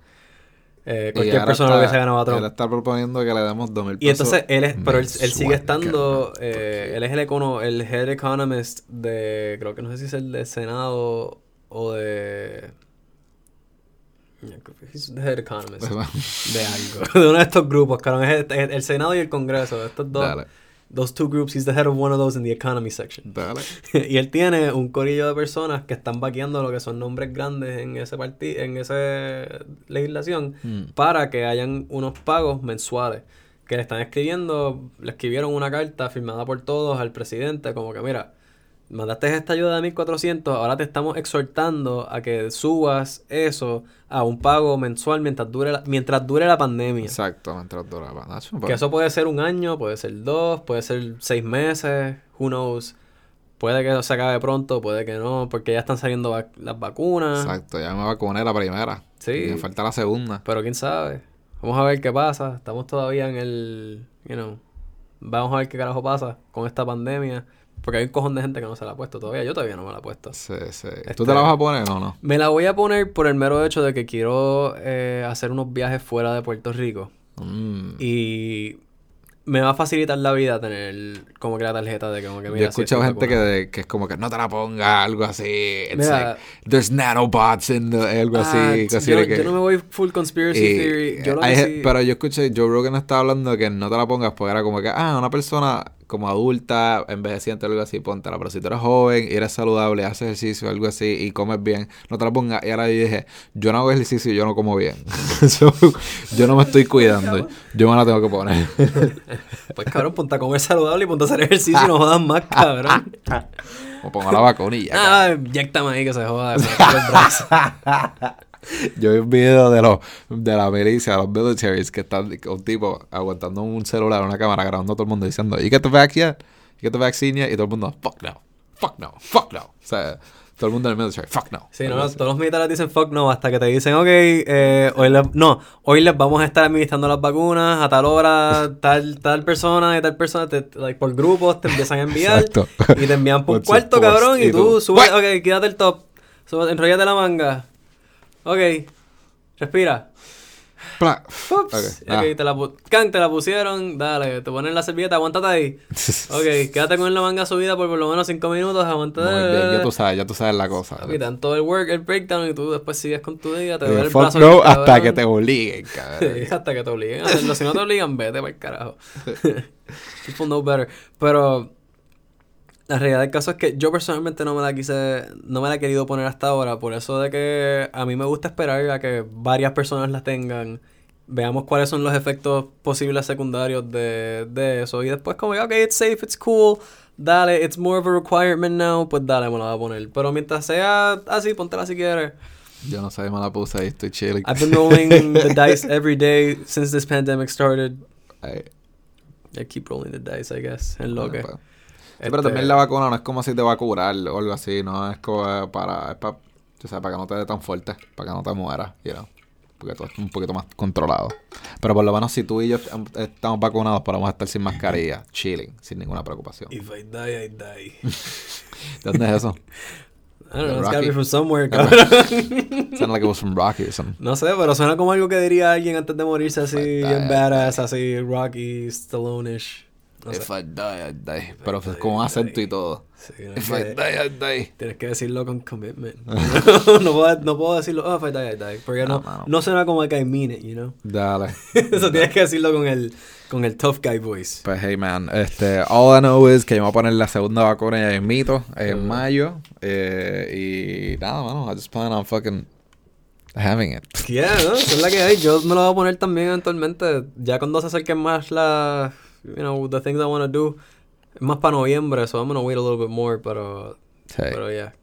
Eh, cualquier persona está- lo hubiese ganado a Él Trump. está proponiendo que le demos 2 mil Y entonces él es, pero él, él sigue estando, eh, él es el, econo, el head economist de, creo que no sé si es el de Senado o de... He's the head economist de algo, de uno de estos grupos, cabrón, es el Senado y el Congreso, estos dos, Dale, those two groups, he's the head of one of those in the economy section. dale. y él tiene un corillo de personas que están vaqueando lo que son nombres grandes en ese partido, en esa legislación, Mm. para que hayan unos pagos mensuales. Que le están escribiendo, le escribieron una carta firmada por todos al presidente, como que mira, mandaste esta ayuda de 1400, ahora te estamos exhortando a que subas eso a un pago mensual mientras dure la, mientras dure la pandemia. Exacto, mientras duraba. Nacho, Que pues, eso puede ser un año, puede ser dos, puede ser seis meses, who knows. Puede que se acabe pronto, puede que no, porque ya están saliendo vac- las vacunas. Exacto, ya me vacuné la primera. Sí. Y me falta la segunda. Pero quién sabe. Vamos a ver qué pasa. Estamos todavía en el, you know, vamos a ver qué carajo pasa con esta pandemia. Porque hay un cojón de gente que no se la ha puesto todavía. Yo todavía no me la he puesto. Sí, sí. Este- ¿Tú te la vas a poner o no? Me la voy a poner por el mero hecho de que quiero eh, hacer unos viajes fuera de Puerto Rico. Mm. Y me va a facilitar la vida tener como que la tarjeta de como que mira. Yo he escuchado gente que, de- que es como que no te la ponga, algo así. It's Mira, like, there's nanobots in the, algo así. Ah, yo, que, yo no me voy full conspiracy y- theory. Yo lo hay que gen- sí- Pero yo escuché, Joe Rogan estaba hablando de que no te la pongas porque era como que, ah, una persona como adulta, envejeciente, algo así, póntela. Pero si tú eres joven y eres saludable, haces ejercicio, algo así, y comes bien, no te la pongas. Y ahora yo dije, yo no hago ejercicio y yo no como bien. So, yo no me estoy cuidando. Yo me la tengo que poner. Pues cabrón, ponte a comer saludable y ponte a hacer ejercicio y no jodas más, cabrón. o pongo la ya. ah, inyectame ahí que se joda. Yo vi un video de los de la milicia, los militaries, que están un tipo aguantando un celular, una cámara, grabando a todo el mundo diciendo, ¿You get the vaccine yet? You get the vaccine yet? Y todo el mundo, fuck no, fuck no, fuck no. O sea, todo el mundo en el military, fuck no. Sí, no, no, todos los militares dicen fuck no hasta que te dicen, ok, eh, hoy les, no, hoy les vamos a estar administrando las vacunas a tal hora, tal, tal persona y tal persona, te, like, por grupos te empiezan a enviar Exacto. y te envían por un What's cuarto, cabrón, y, Y tú tú, subes, ok, quédate el top, sube, enrollate la manga, ok, respira, Pla. Ups. Ok, Ok, ah. te la, can, te la pusieron, dale, te ponen la servilleta, aguántate ahí. Ok, quédate con la manga subida por por lo menos 5 minutos, aguántate. Muy bien, ya tú sabes, ya tú sabes la cosa. Te dan todo el work, el breakdown y tú después sigues con tu día, te Eh, duele el fuck brazo. no hasta cabrón. que te obliguen, cabrón. Sí, hasta que te obliguen a hacerlo. Si no te obligan, vete para el carajo. People know better. Pero la realidad del caso es que yo personalmente no me la quise, no me la he querido poner hasta ahora. Por eso de que a mí me gusta esperar a que varias personas la tengan. Veamos cuáles son los efectos posibles secundarios de, de eso. Y después como, ok, it's safe, it's cool. Dale, it's more of a requirement now. Pues dale, me la voy a poner. Pero mientras sea así, póntela si quieres. Yo no sé, me la puse ahí, estoy chilling. I've been rolling the dice every day since this pandemic started. I keep rolling the dice, I guess. Es lo que. Pues. Sí, pero Este, también la vacuna no es como si te va a curar o algo así, no es como eh, para, es para, o sea, para que no te dé tan fuerte, para que no te mueras, you know, porque todo es un poquito más controlado. Pero por lo menos si tú y yo est- estamos vacunados, podemos estar sin mascarilla, chilling, sin ninguna preocupación. If I die, I die. ¿De dónde es eso? I don't know, it's gotta be from somewhere, cabrón. Sound like it was from Rocky or something. No sé, pero suena como algo que diría alguien antes de morirse así, die, bien badass, así, Rocky, Stallone-ish. If I die, I die. Pero die, con un acento y todo. Sí, no, If I die, I die. Tienes que decirlo con commitment. no, puedo, no puedo decirlo, oh, if I die, I die. Porque no, No, no suena como que I mean it, you know. Dale. Eso tienes que decirlo con el, con el tough guy voice. Pues hey man, este, all I know is que yo me voy a poner la segunda vacuna ya en mito en Mm. mayo. Eh, y nada, mano, I just plan on fucking having it. Yeah, ¿no? Es la que hay. Yo me lo voy a poner también eventualmente. Ya cuando se acerquen más la... You know, the things I want to do. Es más para noviembre, so I'm gonna wait a little bit more, pero... Sí. Pero yeah.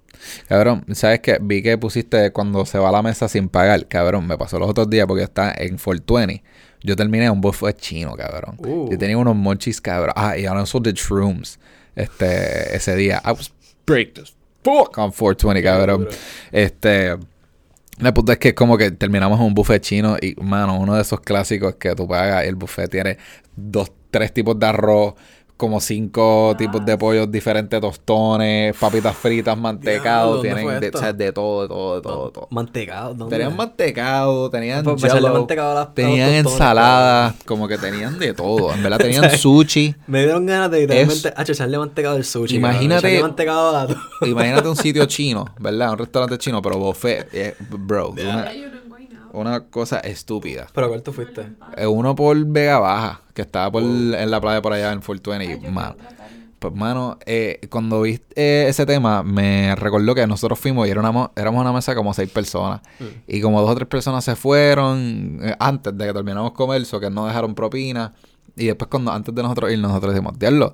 Cabrón, ¿sabes qué? Vi que pusiste cuando se va a la mesa sin pagar. Cabrón, me pasó los otros días porque está en 420. Yo terminé un buffet chino, cabrón. Uh. Yo tenía unos mochis, cabrón. Ah, y I also did shrooms. Este, ese día. I was break this fuck on 420, cabrón. Este... La puta es que es como que terminamos en un buffet chino y, mano, uno de esos clásicos que tú pagas, el buffet tiene dos, tres tipos de arroz, como cinco tipos de pollos diferentes, tostones, papitas fritas, mantecado, ¿dónde tienen de, esto? o sea, de todo, de todo, de todo, de todo. Mantecado, ¿dónde? Tenían mantecado, tenían Pues, echarle jello, mantecado a las- a los tenían tostones, ensaladas, como que tenían de todo. En verdad tenían sushi. Me dieron ganas de literalmente ah, echarle mantecado al sushi. Imagínate- mantecado a. Imagínate un sitio chino, ¿verdad? Un restaurante chino, pero buffet. eh, bro, una, una cosa estúpida. Pero ¿cuál tú fuiste? Eh, Uno por Vega Baja, que estaba por, en la playa por allá en Fort Ay, Twenty. yo Mano, pues, mano, eh, cuando vi eh, ese tema, me recordó que nosotros fuimos y era una mo- éramos una mesa como seis personas. Mm. Y como dos o tres personas se fueron eh, antes de que terminamos comer, eso que no dejaron propina. Y después, cuando antes de nosotros ir, nosotros dijimos, diablo,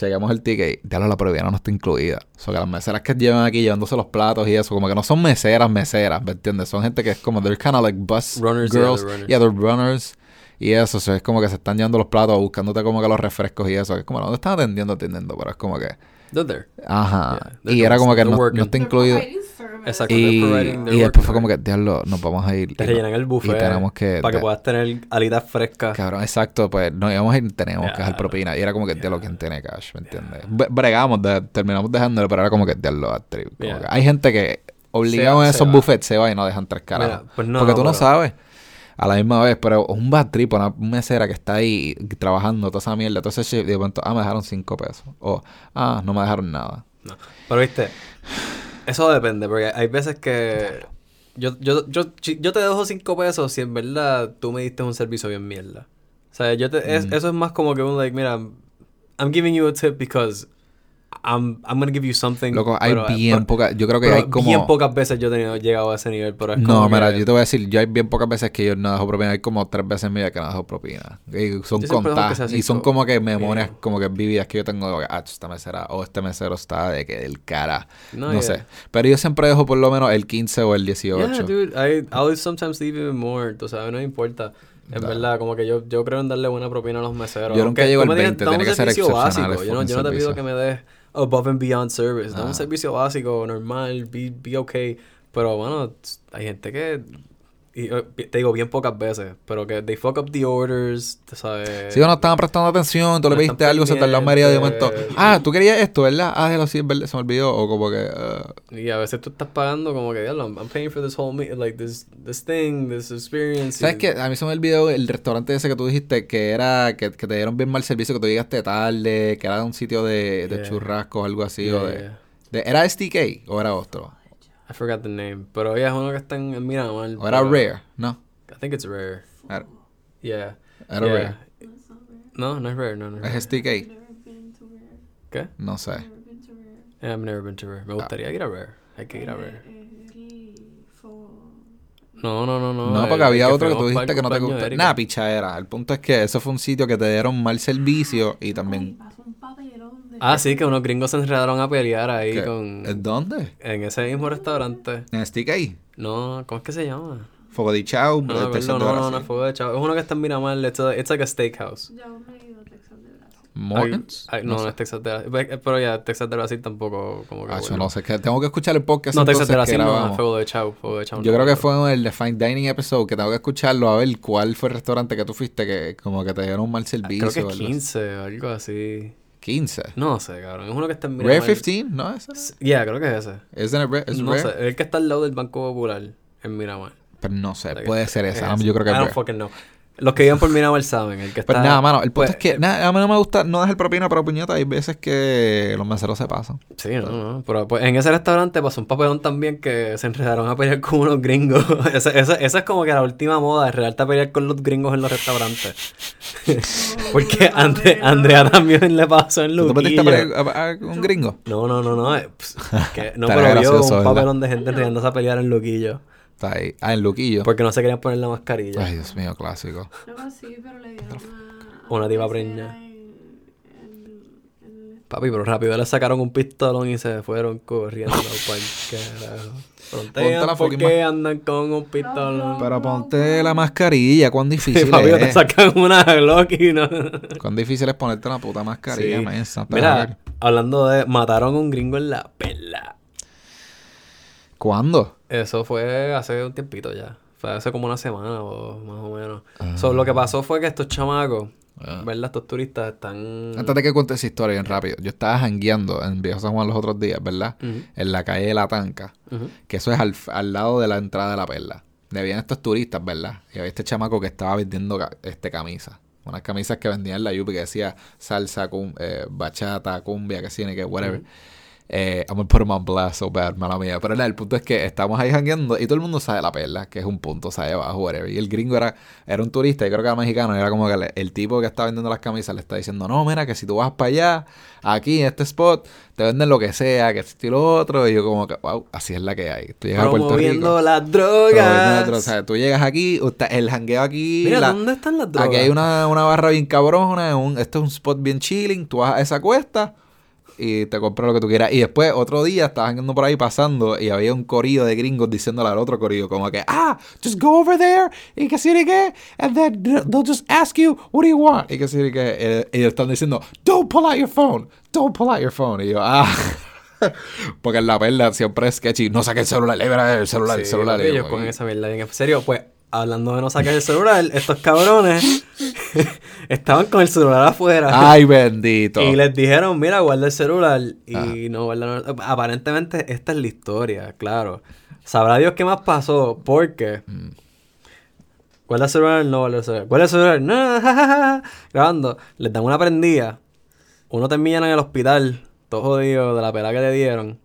llegamos el ticket y diablo, la propina no está incluida. O sea, que las meseras que llevan aquí llevándose los platos y eso, como que no son meseras, meseras, ¿me entiendes? Son gente que es como, they're kind of like bus Runners, yeah, girls. they're runners. Yeah, they're runners. Y eso, o sea, es como que se están llevando los platos, buscándote como que los refrescos y eso. que Es como, no te están atendiendo, atendiendo, pero es como que, They're there. ajá. Yeah, they're y era como que no, no está incluido. Exacto. Y, después fue como que, diablo, nos vamos a ir. Te rellenan no- el buffet. Y tenemos que... Para que puedas tener alitas frescas. Cabrón, exacto, pues nos íbamos a ir, teníamos que dejar Ya. propina. Y era como que, diablo, ¿quién tiene cash? ¿Me entiendes? Bre- Bregamos, de- terminamos dejándolo, pero era como que, diablo, bad trip. Como Yeah. que hay gente que obligado en esos va. buffets se va y no dejan tres caras. Pues no, Porque tú no pero- sabes. A la misma vez, pero un bad trip, una mesera que está ahí trabajando toda esa mierda, todo ese shit, y de pronto, ah, me dejaron cinco pesos. O, ah, no me dejaron nada. No. Pero viste, eso depende, porque hay veces que yo, yo, yo, yo te dejo cinco pesos si en verdad tú me diste un servicio bien mierda. O sea, yo te, es- Mm. eso es más como que un like, mira, I'm giving you a tip because I'm, I'm gonna give you something. Loco, hay pero- bien pero- pocas, yo creo que hay como... bien pocas veces yo he tenido, llegado a ese nivel, pero es No, como mira, que- yo te voy a decir, yo hay bien pocas veces que yo no dejo propina, hay como tres veces en mi vida que no dejo propina. Y son contadas. sea Y son como que memorias Yeah. como que vividas que yo tengo, de ah, esta mesera, o este mesero está de que del cara. No, No, yeah. sé. Pero yo siempre dejo por lo menos el 15 o el 18. Yeah, dude, I, I'll sometimes leave even more, tú sabes, no me importa. Dale. verdad, como que yo, yo creo en darle buena propina a los meseros. Yo nunca llego al me digas, 20, dame tiene que ser excepcional básico. Yo no, yo no te pido que me des above and beyond service. Ah. un servicio básico, normal, be, be okay. Pero bueno, hay gente que... y, eh, te digo bien pocas veces, pero que they fuck up the orders, sabes. Si no estaban prestando atención, tú le pediste algo, se tardó media de momento. Ah, tú querías esto, ¿verdad? Ah, déjalo, sí, es verdad, se me olvidó. O como que. ah, Y a veces tú estás pagando como que, I'm I'm paying for this whole, me like, this, this thing, this experience. ¿Sabes qué? A mí se me olvidó el restaurante ese que tú dijiste que era que, que te dieron bien mal servicio, que tú llegaste tarde, que era un sitio de, de Yeah. churrascos algo así. Yeah, o de, yeah. de- ¿Era STK o era otro? I forgot the name. Pero ella es uno que está en, Miramar. ¿O era Rare? No. I think it's rare. Era, Yeah. era Yeah. Rare. That's not rare. No, no es rare, no, no es rare. ¿Es STK? Never been to rare. ¿Qué? No sé. Never been to rare. Yeah, I've never been to rare. Me gustaría ir a rare. Hay que ir a Eh, rare. Eh, No, no, no, no. No, el- porque el había otro que tú dijiste que no te gustó. Nada, pichadera. El punto es que eso fue un sitio que te dieron mal servicio y Ay, también. pasó un papelón de- Ah, sí, que unos gringos se enredaron a pelear ahí ¿Qué? con... ¿En ¿Dónde? En ese mismo restaurante. ¿En STK? No, ¿cómo es que se llama? Fuego de Chau. No, no, no, no, no, Brasil. no, Fuego de Chavo. Es uno que está en Miramar. It's, a- it's like a steakhouse. Ya ay, no, no, sé. es Texas de Brasil. Pe- Pero ya, Texas de Brasil tampoco como que... Ah, bueno. no sé. Que tengo que escuchar el podcast. No, Texas de Brasil no, grabamos. Fuego de Chavo. Fuego de Chavo. Yo no, creo que fue en el Fine Dining episode que tengo que escucharlo a ver cuál fue el restaurante que tú fuiste que como que te dieron un mal servicio. Creo que o es algo así. 15 o algo así. 15. No sé, cabrón. Es uno que está en Miramar. Rare 15, ¿no? ¿Ese no? S- Yeah, creo que es ese. It rare? ¿Es no sé, el que está al lado del Banco Popular en Miramar. Pero no sé, puede ser es ese. ese. Yo creo que es rare. know. Los que viven por Miramar saben. El que Pues está... nada, mano, el punto pues, es que nada, a mí no me gusta no dejar propina, pero puñeta, hay veces que los meseros se pasan. Sí, no, no. Pero pues, en ese restaurante pasó un papelón también que se enredaron a pelear con unos gringos. esa, esa, esa es como que la última moda, enredarte a pelear con los gringos en los restaurantes. Porque no. Andrea también le pasó en ¿Tú te metiste a Luquillo. pelear a- un gringo? No, no, no, no. eh, pues, que no, pero vio un ¿verdad? papelón de gente enredándose a pelear en Luquillo. Está ahí. Ah, en Luquillo. Porque no se querían poner la mascarilla. Ay, Dios mío, clásico. Algo así, pero le dieron una... Una diva preña. preña. Papi, pero rápido le sacaron un pistolón y se fueron corriendo para el carajo. Ponte Frontean, la ¿por fucking qué andan con un pistolón? Pero ponte la mascarilla, cuán difícil Papi, te es. sacan una Glock y no... Cuán difícil es ponerte la puta mascarilla, Sí. man, Santa Mira, hablando de... Mataron a un gringo en la perla. ¿Cuándo? Eso fue hace un tiempito ya. Fue hace como una semana o más o menos. So, lo que pasó fue que estos chamacos, Ah. ¿verdad? Estos turistas están... Antes de que cuente esa historia bien rápido, yo estaba jangueando en Viejo San Juan los otros días, ¿verdad? En la calle de La Tanca, que eso es al, al lado de la entrada de la perla. Debían estos turistas, ¿verdad? Y había este chamaco que estaba vendiendo este camisa. Unas camisas que vendían en la Yupi que decía salsa, cum- eh, bachata, cumbia, que ni que whatever. Eh, I'm gonna put him on blast so bad, mala mía. Pero nada, el punto es que estamos ahí jangueando y todo el mundo sabe la perla, que es un punto, sabe abajo, whatever. Y el gringo era, era un turista, y creo que era mexicano, y era como que el tipo que está vendiendo las camisas le está diciendo, no, mira, que si tú vas para allá, aquí, en este spot, te venden lo que sea, que esto y lo otro. Y yo como que, wow, así es la que hay. Tú llegas a Puerto Rico. las drogas. otro, o sea, tú llegas aquí, usted- el jangueo aquí... Mira, la- ¿dónde están las drogas? Aquí hay una, una barra bien cabrona, un, este es un spot bien chilling, tú vas a esa cuesta y te compras lo que tú quieras. Y después otro día estabas andando por ahí pasando y había un corillo de gringos diciéndole al otro corillo como que, ah, just go over there y que sí y que, and then they'll just ask you, what do you want? Y que y que, eh, y ellos están diciendo, don't pull out your phone, don't pull out your phone. Y yo, ah... Porque en la perla siempre es sketchy. No saques el celular, eh, mira, el celular, el celular. yo, ellos esa bien en serio. Pues, hablando de no sacar el celular, estos cabrones estaban con el celular afuera. Ay, bendito. Y les dijeron, mira, guarda el celular. Y no guardaron. Aparentemente, esta es la historia, claro. Sabrá Dios qué más pasó, porque. Mm. Guarda el celular, no guarda el celular. Guarda el celular, no, jajaja. Grabando. Les dan una prendida. Uno termina en el hospital, todo jodido de la pela que le dieron.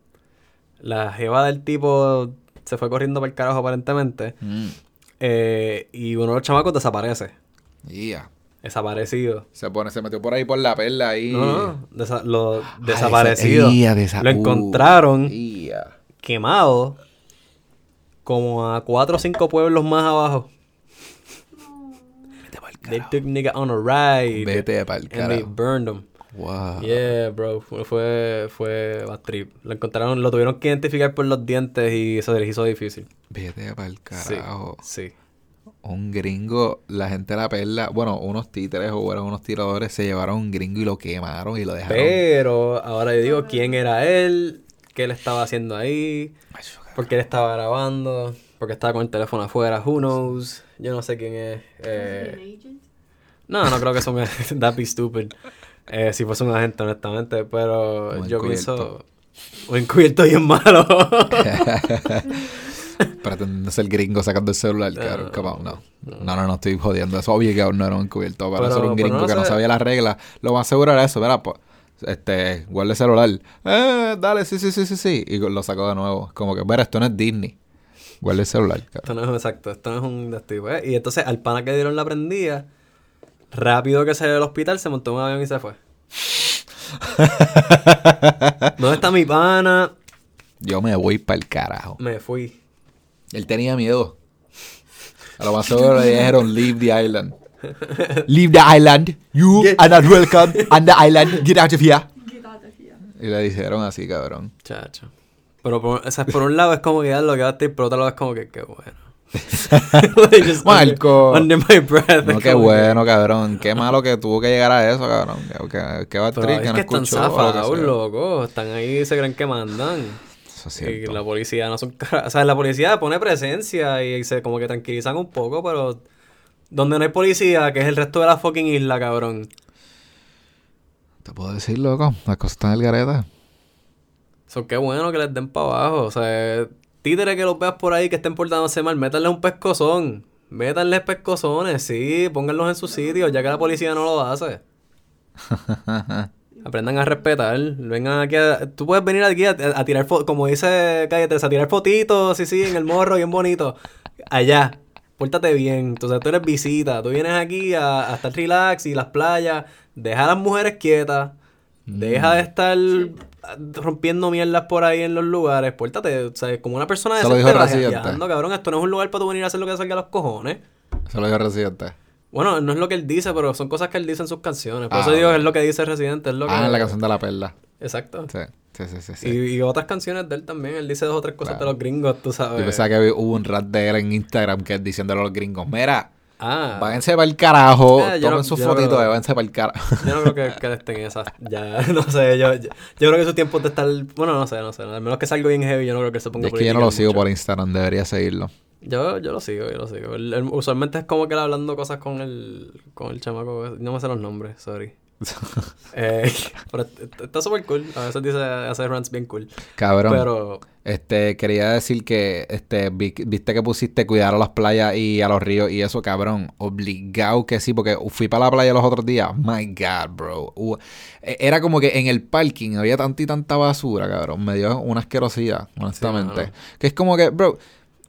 La jeva del tipo se fue corriendo para el carajo, aparentemente. Mm. Eh, y uno de los chamacos desaparece. Yeah. Desaparecido. Se pone, se metió por ahí por la perla ahí. No, no, desa- lo desaparecido. esa- desa- lo uh, encontraron ia. quemado como a cuatro o cinco pueblos más abajo. Vete pa'l They carajo. took nigga on a ride. Vete pa'l and they carajo. burned them. Wow. Yeah, bro. Fue, fue, fue bad trip. Lo encontraron, lo tuvieron que identificar por los dientes y eso les hizo difícil. Vete pa'l Sí, carajo. sí. Un gringo, la gente de la perla, bueno, unos títeres o eran unos tiradores se llevaron a un gringo y lo quemaron y lo dejaron. Pero ahora yo digo quién era él, qué él estaba haciendo ahí, Ay, por qué él estaba grabando, por qué estaba con el teléfono afuera, who knows. Yo no sé quién es. eh, no, no creo que son that'd be stupid. Eh, si fuese un agente, honestamente, pero Un yo pienso un encubierto bien malo. Pretende ser gringo sacando el celular. Come on, no. No, no, no estoy jodiendo. Es obvio que no era un encubierto. Para ser un gringo no que no sabía las reglas, lo más seguro era eso. Mira, pues, este, guarda el celular. Eh, dale, sí, sí, sí, sí, sí. Y lo sacó de nuevo. Como que, mira, esto no es Disney. Guarda el celular, esto no es exacto, esto no es un destino. ¿eh? Y entonces al pana que dieron la prendida, rápido que salió del hospital, se montó en un avión y se fue. ¿Dónde está mi pana? Yo me voy para el carajo. Me fui. Él tenía miedo. A lo más seguro le dijeron, leave the island. Leave the island. You Get- are not welcome on the island. Get out of here. Get out of here. Y le dijeron así, cabrón. Chacho. Pero por, o sea, por un lado es como que ya lo que va a estar, por otro lado es como que qué bueno. Just Marco. Under, under my breath. No, qué bueno, cabrón. Qué malo que tuvo que llegar a eso, cabrón. Va Pero triste, es que no están zafados, loco. Están ahí y se creen que mandan. Eso es Y cierto. la policía no son caras. O sea, la policía pone presencia y se como que tranquilizan un poco, pero donde no hay policía, que es el resto de la fucking isla, cabrón. Te puedo decir, loco. Las cosas están en el gareta. Son qué bueno que les den para abajo. O sea, títere que los veas por ahí que estén portándose mal, métanle un pescozón. Métanle pescozones, sí, pónganlos en su sitio, ya que la policía no lo hace. Aprendan a respetar. Vengan aquí a... Tú puedes venir aquí a, a tirar fotos, como dice Calle a tirar fotitos, sí, sí, en el morro, bien bonito. Allá. Pórtate bien. Entonces tú eres visita. Tú vienes aquí a, a estar relax y las playas. Deja a las mujeres quietas. Deja de estar rompiendo mierdas por ahí en los lugares. Pórtate, o sea, como una persona Se lo dijo viajando, cabrón. Esto no es un lugar para tú venir a hacer lo que salga a los cojones. Eso lo dijo Residente. Bueno, no es lo que él dice, pero son cosas que él dice en sus canciones. Por Ah, eso digo que bueno. es lo que dice Residente. Es lo que... Ah, en la canción de la perla. Exacto. Sí, sí, sí, sí. sí. Y, y otras canciones de él también. Él dice dos o tres cosas Claro. de los gringos, tú sabes. Yo pensaba que hubo un rap de él en Instagram que es diciéndole a los gringos, mira, Ah. Váyanse para el carajo. Yo tomen no- sus no fotitos y váyanse para el carajo. Yo no creo que, que estén esas. Ya, no sé. Yo, yo, yo creo que su tiempo de estar. Bueno, no sé, no sé. Al menos que salga bien heavy, yo no creo que se ponga es que yo no lo sigo por Instagram, debería seguirlo. Yo, yo lo sigo, yo lo sigo. Usualmente es como que él hablando cosas con el, con el chamaco. No me sé los nombres, sorry. eh, pero est- está súper cool. A veces dice, hace rants bien cool. Cabrón. Pero, Este, quería decir que, este, vi- viste que pusiste cuidar a las playas y a los ríos y eso, cabrón. Obligado que sí, porque fui para la playa los otros días. My God, bro. Uh, e- era como que en el parking había tanta y tanta basura, cabrón. Me dio una asquerosidad, honestamente. que es como que, bro,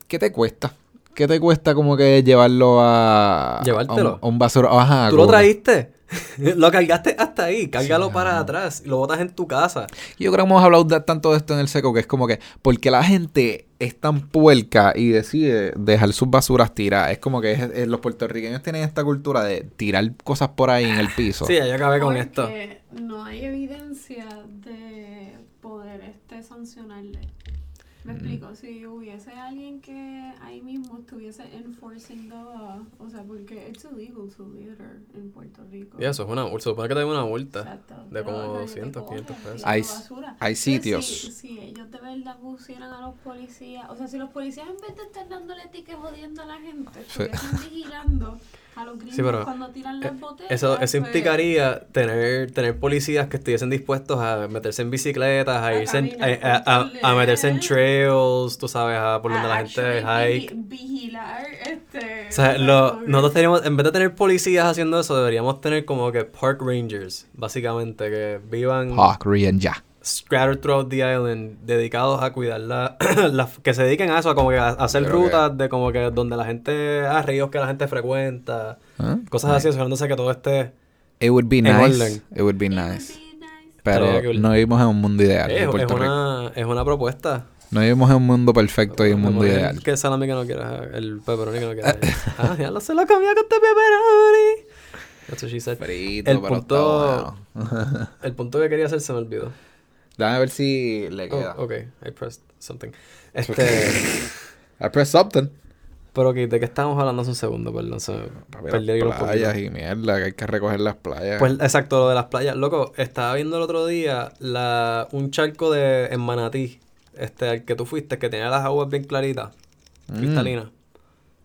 ¿qué te cuesta? ¿Qué te cuesta como que llevarlo a... Llevártelo. A un, a un basura. Ajá. ¿tú lo trajiste? lo cargaste hasta ahí. Cárgalo Sí, para atrás. Y lo botas en tu casa. Yo creo que hemos hablado de- tanto de esto en el seco que es como que porque la gente es tan puerca y decide dejar sus basuras tiradas. Es como que es- es- los puertorriqueños tienen esta cultura de tirar cosas por ahí en el piso. Sí, ya acabé con esto. No hay evidencia de poder este sancionarle. Me explico, si hubiese alguien que ahí mismo estuviese enforcing the law, o sea, porque it's illegal to litter en Puerto Rico. Y eso es una. Se supone que te den una multa. Exacto. de Pero como te 200, coge 500 pesos. Hay- basura. hay sitios. Si, si ellos de verdad pusieran a los policías, o sea, si los policías en vez de estar dándole tickets jodiendo a la gente, estuviesen vigilando a los gringos Sí, pero, cuando tiran las botellas. Eso, eso pues, implicaría tener, tener policías que estuviesen dispuestos a meterse en bicicletas, a, A irse en- a, a- a meterse en trails, tú sabes, a por donde a la gente hike. vi- Vigilar, este. O sea, lo, nosotros tenemos, en vez de tener policías haciendo eso, deberíamos tener como que park rangers, básicamente, que vivan Hawk, Rian, ya. Scattered throughout the island, dedicados a cuidar la, la- que se dediquen a eso, a como que a, a hacer Creo que- rutas de como que donde la gente, a ríos que la gente frecuenta, ¿Ah? cosas así, asegurándose que todo esté... It would be En nice. orden. It would be nice. Pero cool. no vivimos en un mundo ideal. Es, es una, es una propuesta. No vivimos en un mundo perfecto y un mundo Como ideal. El, que el salami que no quieras, el pepperoni que no quieras. ah, ya lo se lo comía con este pepperoni. That's what she said. Frito, El pero punto- bueno. El punto que quería hacer se me olvidó. Déjame ver si le queda. Oh, ok, I pressed something. Este, I press something. pero que ¿de qué estábamos hablando hace un segundo? Perdón, se perdí las playas y mierda, que hay que recoger las playas. Pues exacto, lo de las playas. Loco, estaba viendo el otro día la, un charco de en Manatí, este, al que tú fuiste, que tenía las aguas bien claritas, Mm. cristalinas.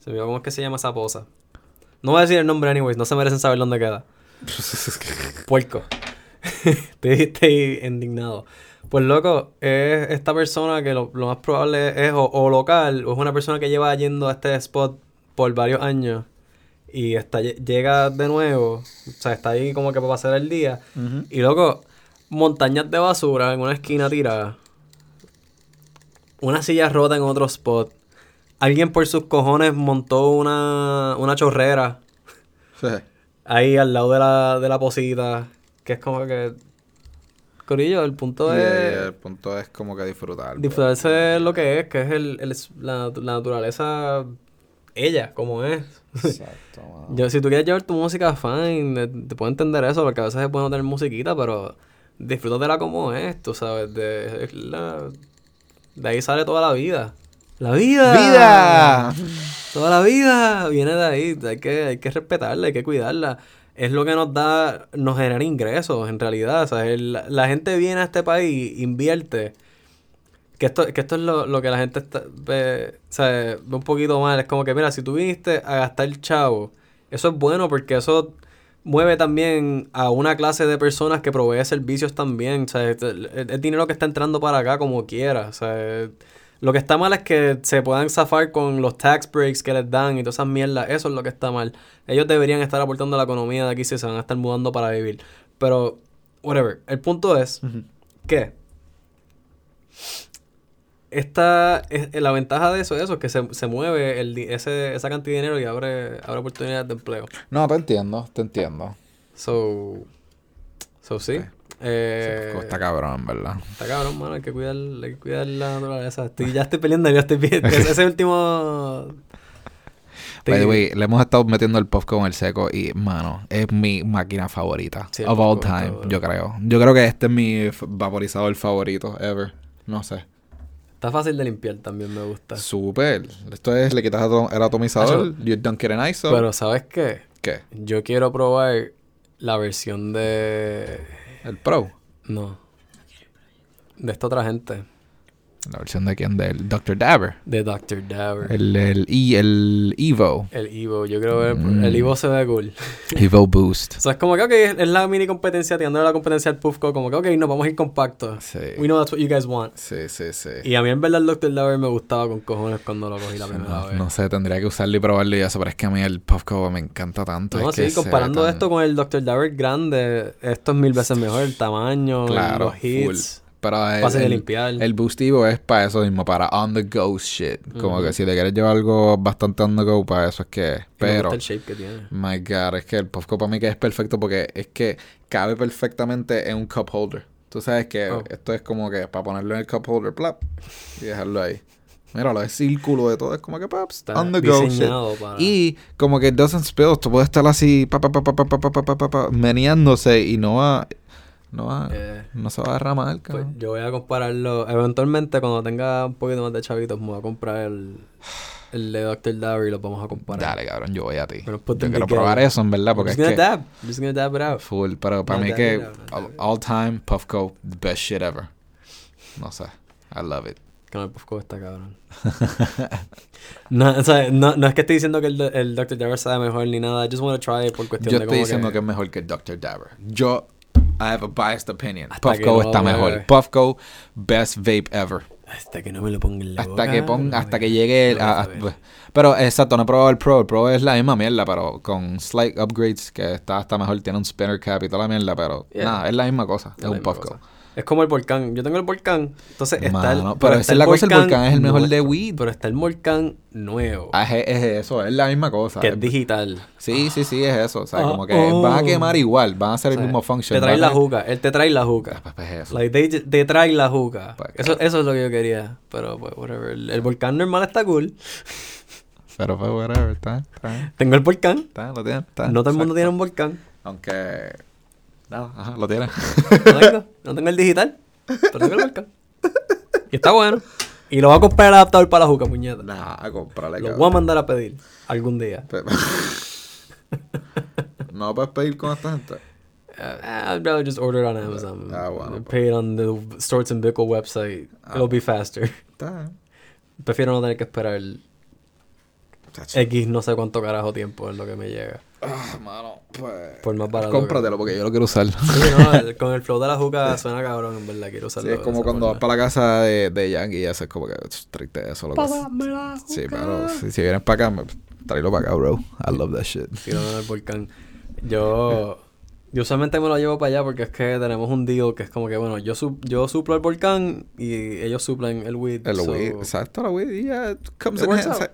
Se me cómo es que se llama esa poza. No voy a decir el nombre anyways, no se merecen saber dónde queda. Puerco. estoy, estoy indignado. Pues loco, es esta persona que lo, lo más probable es o, o local o es una persona que lleva yendo a este spot por varios años y está, llega de nuevo, o sea, está ahí como que para pasar el día y loco, montañas de basura en una esquina tirada, una silla rota en otro spot, alguien por sus cojones montó una, una chorrera Sí. ahí al lado de la, de la posita, que es como que... Corillo, el punto es eh, el punto es como que disfrutar. disfrutarse de lo que es, que es el, el- la, la naturaleza, ella, como es. Exacto, mano. Yo, si tú quieres llevar tu música, fine, eh, te puedo entender eso, porque a veces es bueno tener musiquita, pero disfrútatela como es, tú sabes, de, la- de ahí sale toda la vida. ¡La vida! ¡Vida! Toda la vida viene de ahí, hay que, hay que respetarla, hay que cuidarla. Es lo que nos da, nos genera ingresos, en realidad. O sea, el- la gente viene a este país, invierte. Que esto, que esto es lo, lo que la gente está, ve, o sea, ve un poquito mal. Es como que, mira, si tú viniste a gastar el chavo, eso es bueno porque eso mueve también a una clase de personas que provee servicios también. O sea, es dinero que está entrando para acá como quiera. Lo que está mal es que se puedan zafar con los tax breaks que les dan y todas esas mierdas. Eso es lo que está mal. Ellos deberían estar aportando a la economía de aquí si se van a estar mudando para vivir. Pero, whatever. El punto es que esta es, la ventaja de eso, eso es que se, se mueve el, di- ese, esa cantidad de dinero y abre, abre oportunidades de empleo. No, te entiendo, te entiendo. So, so sí. Eh, Sí, está cabrón, ¿verdad? Está cabrón, mano. Hay que cuidar, hay que cuidar la naturaleza. Estoy, ya estoy peleando, ya estoy viendo. Ese, ese último. By the way, le hemos estado metiendo el pop con el seco y, mano, es mi máquina favorita. Sí, of all time, yo creo. Yo creo que este es mi vaporizador favorito ever. No sé. Está fácil de limpiar también, me gusta. Súper. Esto es, le quitas el atomizador, Acho. you dunk it in ISO. Pero ¿sabes qué? ¿Qué? Yo quiero probar la versión de... ¿El Pro? No. De esta otra gente. ¿La versión de quién? Del Dr. Dabber. De Dr. Dabber. El, El, el, E- el Evo. Evo. Yo creo que Mm. el Evo se ve cool. Evo Boost. O sea, es como que, ok, es la mini competencia, tirándole la competencia al Puffco. Como que, ok, nos vamos a ir compactos. Sí. We know that's what you guys want. Sí, sí, sí. Y a mí en verdad el Dr. Dabber me gustaba con cojones cuando lo cogí la primera No, vez. no sé, tendría que usarlo y probarlo y eso, pero es que a mí el Puffco me encanta tanto. No, es sí, comparando tan- esto con el Dr. Dabber grande, esto es mil veces mejor. El tamaño, Claro, los hits, Pero el, fácil de el- limpiar. el Boost Evo es para eso mismo, para on the go shit. Como Ujú. que si te quieres llevar algo bastante on the go, para eso es que es. Y me Pero, gusta el shape que tiene. my god, es que el Puffco para mí que es perfecto porque es que cabe perfectamente en un cup holder. Tú sabes que Oh. esto es como que para ponerlo en el cup holder, plap, y dejarlo ahí. Míralo, es círculo de todo, es como que, paps, Está on the go shit. diseñado para... Y como que it doesn't spill, tú puedes estar así, pa, pa, pa, pa, pa, pa, pa, pa, pa, pa, pa, meneándose y no va, no va, Eh, no se va a derramar, pues cabrón. yo voy a compararlo. Eventualmente, cuando tenga un poquito más de chavitos, me voy a comprar el, el de Dr. Dabber y lo vamos a comparar. Dale, cabrón, yo voy a ti. Pero Yo put them quiero probar eso, en verdad, I'm porque just es gonna que dab. I'm just gonna dab it out. full, pero para mí dab que all, time Puffco, the best shit ever. No sé, I love it. Que no, el Puffco está cabrón. no, o sea, no, no es que estoy diciendo que el, el Dr. Dabber sea mejor ni nada. I just want to try it por cuestión Yo de estoy como diciendo que... que... es mejor que Dr. Dabber. Yo, I have a biased opinion. Que Puffco no está mejor. Puffco, best vape ever. Hasta que no me lo ponga en la Hasta que boca, pon, no hasta que llegue el- a- a pero exacto no he probado el Pro el Pro es la misma mierda pero con slight upgrades que está hasta mejor tiene un spinner cap y toda la mierda pero Yeah. nada es la misma cosa Es es un Puffco cosa. Es como el volcán. Yo tengo el volcán. Entonces está el. Pero esa es la cosa, el volcán es el mejor de weed. Pero está el volcán nuevo. Ah, es, es eso es la misma cosa que es digital. sí sí sí es eso o sea Ah, como que oh. van a quemar igual van a hacer O el mismo function Te trae la juca. Él te trae la juca. Pues, pues, es eso Like, they- te trae la juca. Pues, Eso, eso es lo que yo quería. Pero, pues, whatever. El, el volcán normal está cool. pero pues whatever está está Tengo el volcán. está lo tiene está No todo el mundo tiene un volcán. aunque nada ajá, lo tiene No tengo. No tengo el digital. Pero tengo el volcán. Y está bueno. Y lo voy a comprar el adaptador para la juca, puñeta. nada a comprarle Lo cabrón. voy a mandar a pedir algún día. Pe- no puedes pedir con esta gente. Uh, I'd rather just order it on Amazon. Ah, bueno, Pay it on the Storts and Bickle website. Ah. It'll be faster. Está bien. Prefiero no tener que esperar el X no sé cuánto carajo tiempo en lo que me llega. Ah, mano, pues. Por más barato. Cómpratelo porque yo lo quiero usar. que- Sí, no, el- con el flow de la juca suena cabrón, en verdad. Quiero Sí, usarlo. es de como cuando vas para la casa de, de Yankee y haces como que "Ch, tráete eso. Lo que sea". Pásame la Sí, pero si, si vienes para acá, tráelo para acá, bro. I love that shit. Tirando en el volcán. Yo, yo usualmente me lo llevo para allá porque es que tenemos un deal que es como que, bueno, yo, su- yo suplo el volcán y ellos suplen el weed. El so, weed, exacto, la weed, y ya it comes It in hands, out.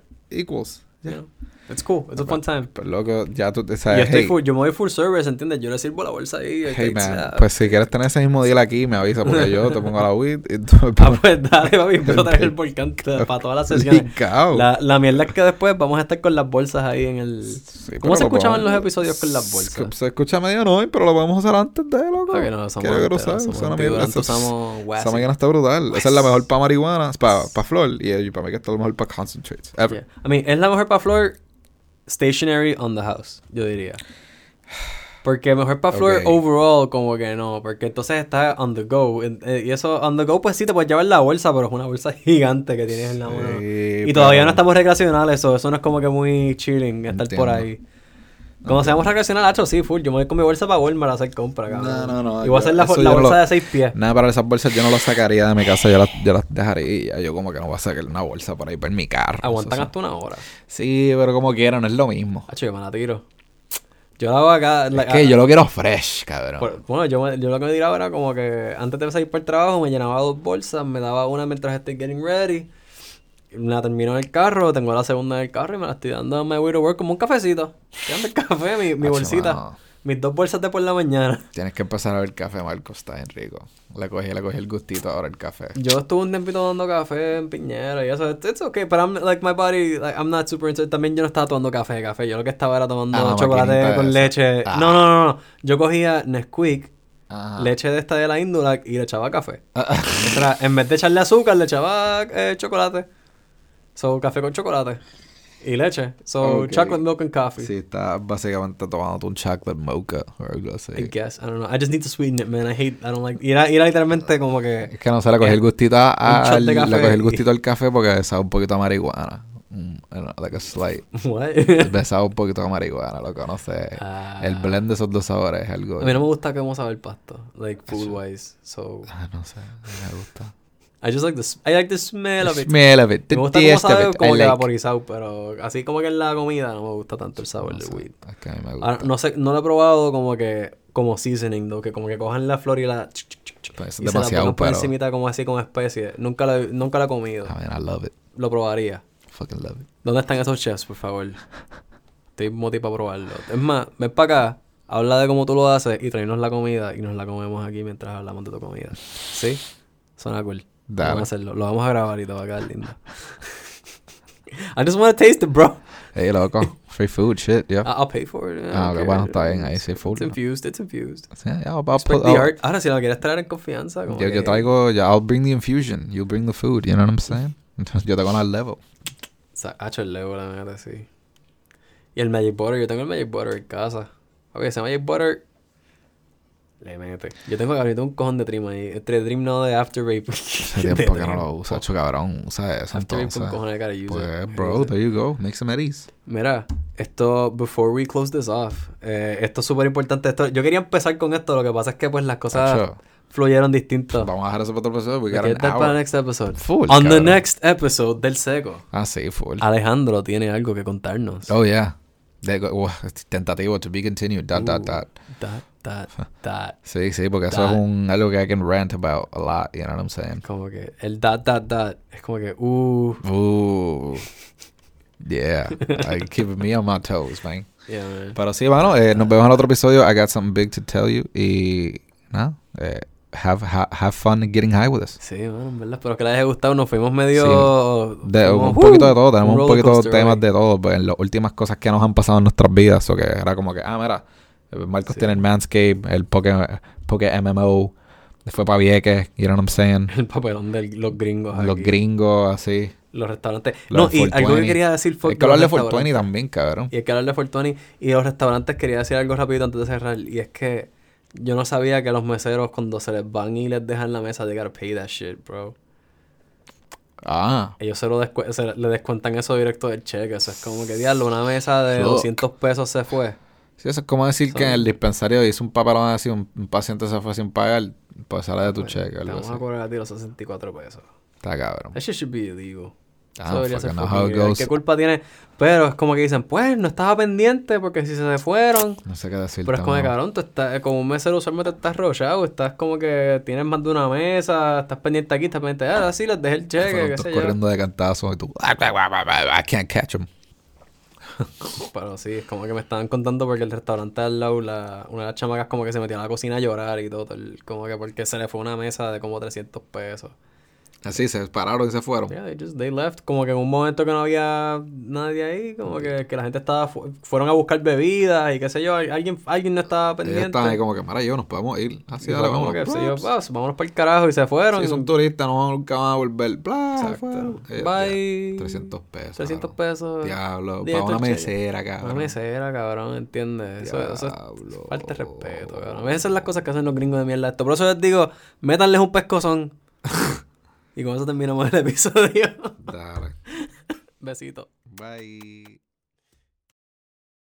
Yeah. It's cool. It's a fun time. Pues loco, ya tú te sabes. estoy hey, full- yo me voy full service, ¿entiendes? Yo le sirvo la bolsa ahí. hey man, sea- pues si quieres tener ese mismo deal aquí, me avisa porque yo te pongo la weed y tú me Ah, pones pues dale, papi, empiezo a traer el volcán para todas las sesiones. La, la mierda es que después vamos a estar con las bolsas ahí en el... Sí, ¿Cómo se escuchaban los episodios con las bolsas? Se, se escucha medio no, pero lo podemos usar antes de, loco. Ok, no, somos Quiero que lo sabes, esa usamos máquina está brutal. Esa es la mejor para marihuana, para pa flor. Y para mí que está lo mejor para concentrates. I mean, es la mejor para Flor stationary on the house, yo diría. Porque mejor para Flor overall, como que no. Porque entonces está on the go. eh, Y eso, on the go, pues sí, te puedes llevar la bolsa, pero es una bolsa gigante que tienes en la mano. Sí, Y todavía no estamos recreacionales, eso, eso no es como que muy chilling estar por ahí. Cuando seamos recreacional, hacho, sí, full. Yo me voy con mi bolsa para Walmart a hacer compra, cabrón. No, no, no, Y voy a hacer la, bolsa lo- de seis pies. Nada, para esas bolsas yo no las sacaría de mi casa, yo las, yo las dejaría. Yo como que no voy a sacar una bolsa por ahí por mi carro. Aguantan Eso- hasta una hora. Sí, pero como quieran, no es lo mismo. Hacho, yo me la tiro. Yo la hago acá. Es que yo lo quiero fresh, cabrón. Por- bueno, yo, yo lo que me tiraba era como que antes de salir para el trabajo me llenaba dos bolsas, me daba una mientras estoy getting ready, la termino en el carro, tengo la segunda en el carro y me la estoy dando a my way to work como un cafecito. Estoy dando el café, mi, mi bolsita, mano. mis dos bolsas de por la mañana. Tienes que empezar a ver café, Marco. Está bien rico. Le cogí, le cogí el gustito ahora el café. Yo estuve un tiempito dando café en Piñera y eso, it's, it's okay, pero I'm, like my body, like, I'm not super into. También yo no estaba tomando café, café, yo lo que estaba era tomando Ah, chocolate con leche. Ah. No, no, no, no, yo cogía Nesquik Ajá. leche de esta de la índula y le echaba café. O sea, en vez de echarle azúcar, le echaba eh, chocolate. So, café con chocolate. Y leche. So, Ok. chocolate milk and coffee. Sí, está básicamente tomando un chocolate mocha o algo así. I guess. I don't know. I just need to sweeten it, man. I hate, I don't like. Y era, y era literalmente como que. Es que no se le cogí el gustito a- al, le cogí el y- gustito al café porque sabe un poquito a marihuana. Mm, I don't know, like a slight. What? Me sabe un poquito a marihuana, lo conoce. Ah. el blend de esos dos sabores es algo. A mí no me gusta cómo sabe el pasto. Like, food wise. So. Ah, no sé, no me gusta. I just like the, I like the smell of it. Smell of it, the Me gusta of sabe it. como I que like- vaporizado, pero así como que en la comida no me gusta tanto el sabor No del weed. es que a mí me Ahora, gusta. no sé, no lo he probado como que como seasoning, ¿no? que como que cojan la flor y la ch- ch- ch- Pues es y se la demasiado, por pero- encimita como así con especie. Nunca lo, he- nunca lo he comido. I mean, I love it. Lo probaría. Fucking love it. ¿Dónde están esos chefs, por favor? Estoy motivado para probarlo. Es más, ven para acá, habla de cómo tú lo haces y traernos la comida y nos la comemos aquí mientras hablamos de tu comida. ¿Sí? Suena cool. Dale. Vamos a hacerlo. Lo vamos a grabar y te va a quedar lindo. I just want to taste it, bro. Hey, loco. Free food, shit, yeah. I'll pay for it. Ah, don't ok, care. bueno, está bien, ahí sí, full. It's infused, it's infused. Yeah, I'll, I'll put- the I'll- art. Ahora, si lo quieres traer en confianza, como yo, yo que- traigo, ya, I'll bring the infusion. You bring the food, you know what I'm saying? Yo tengo al level. Sa- Hacho el Lego, la neta, sí. Y el Magic Butter, yo tengo el Magic Butter en casa. Ok, ese Magic Butter le mete. Yo tengo ahorita un cojón de trim ahí. Entre trim no de After Rape. Hace tiempo que no lo uso, hecho cabrón. Usa eso After Rape entonces. un cojón de cara user. Pues, bro, there you go. Make some eddies. Mira, esto, before we close this off, eh, esto es súper importante. Esto, yo quería empezar con esto, lo que pasa es que pues las cosas fluyeron distinto. Vamos a dejar eso para otro episodio. We got an dar para el hour. next episode. Full, On the cabrón. next episode del Seco, Ah, sí, full. Alejandro tiene algo que contarnos. Oh, yeah. Uh, tentativo to be continued. Dot, dot, Uh. dot. That, that, that. Sí, sí, porque eso Dot. es un, algo que I can rant about a lot. You know what I'm saying? Como que el that, that, that. Es como que, uh. Yeah. I keep me on my toes, man. Yeah, man. Pero sí, mano, eh, nos vemos en otro episodio. I got something big to tell you. Y nada, eh, have, ha- have fun getting high with us. Sí, bueno, en verdad. Espero que les haya gustado. Nos fuimos medio. De, fuimos, un poquito de ¡uh! todo, tenemos un, poquito de temas hoy. de todo, pues en las últimas cosas que nos han pasado en nuestras vidas, o que era como que, ah, mira, Marcos Sí. tiene el Manscape, el Poke, Poke MMO, fue para Vieques, you know what I'm saying, El papelón de los gringos. los aquí. gringos, así. Los restaurantes. Los no, y algo que 420. quería decir fue. Hay que hablar de los 420 restaurantes. también, cabrón. Y hay que hablar de 420. Y los restaurantes quería decir algo rápido antes de cerrar. Y es que yo no sabía que los meseros, cuando se les van y les dejan la mesa, they gotta pay that shit, bro. Ah, Ellos se lo descu- se le descuentan eso directo del cheque. Eso es como que, diablo, una mesa de Fuck. 200 pesos se fue. Sí, eso es como decir que en el dispensario hizo un papelón así, un, un paciente se fue sin pagar, pues sale de tu Pues, cheque, Te vamos así. a cobrar a ti los 64 pesos. Está cabrón. That shit should be illegal. Ah, goes. ¿Qué culpa tiene? Pero es como que dicen, pues, no estaba pendiente porque si se fueron. No sé qué decir. Pero es como de cabrón, tú estás, eh, como un mesero usualmente estás rochado, estás como que tienes más de una mesa, estás pendiente aquí, estás pendiente, ah, sí, les dejé el cheque, qué sé yo. corriendo de cantazo y tú, I can't catch him. Pero sí, es como que me estaban contando porque el restaurante al lado, la, una de las chamacas como que se metió a la cocina a llorar y todo, como que porque se le fue una mesa de como 300 pesos. Así se pararon y se fueron. Yeah, they just, they left, como que en un momento que no había nadie ahí, como que, que la gente estaba, fu- fueron a buscar bebidas y qué sé yo, alguien, alguien no estaba pendiente. estaban ahí como que, mara, yo nos podemos ir. Así, como vamos. que, yo, "Ah, vámonos para el carajo y se fueron. Si son turistas, no nunca van a volver. Bla, fueron. Eh, Bye. ya, 300 pesos. 300 cabrón. pesos. Diablo, para una mesera, cabrón. Una mesera, cabrón, ¿entiendes? Eso, eso es Diablo. falta de respeto, cabrón. Veces son las cosas que hacen los gringos de mierda esto. Por eso les digo, métanles un pescozón. y con eso terminamos el episodio. Dale. Besito. Bye.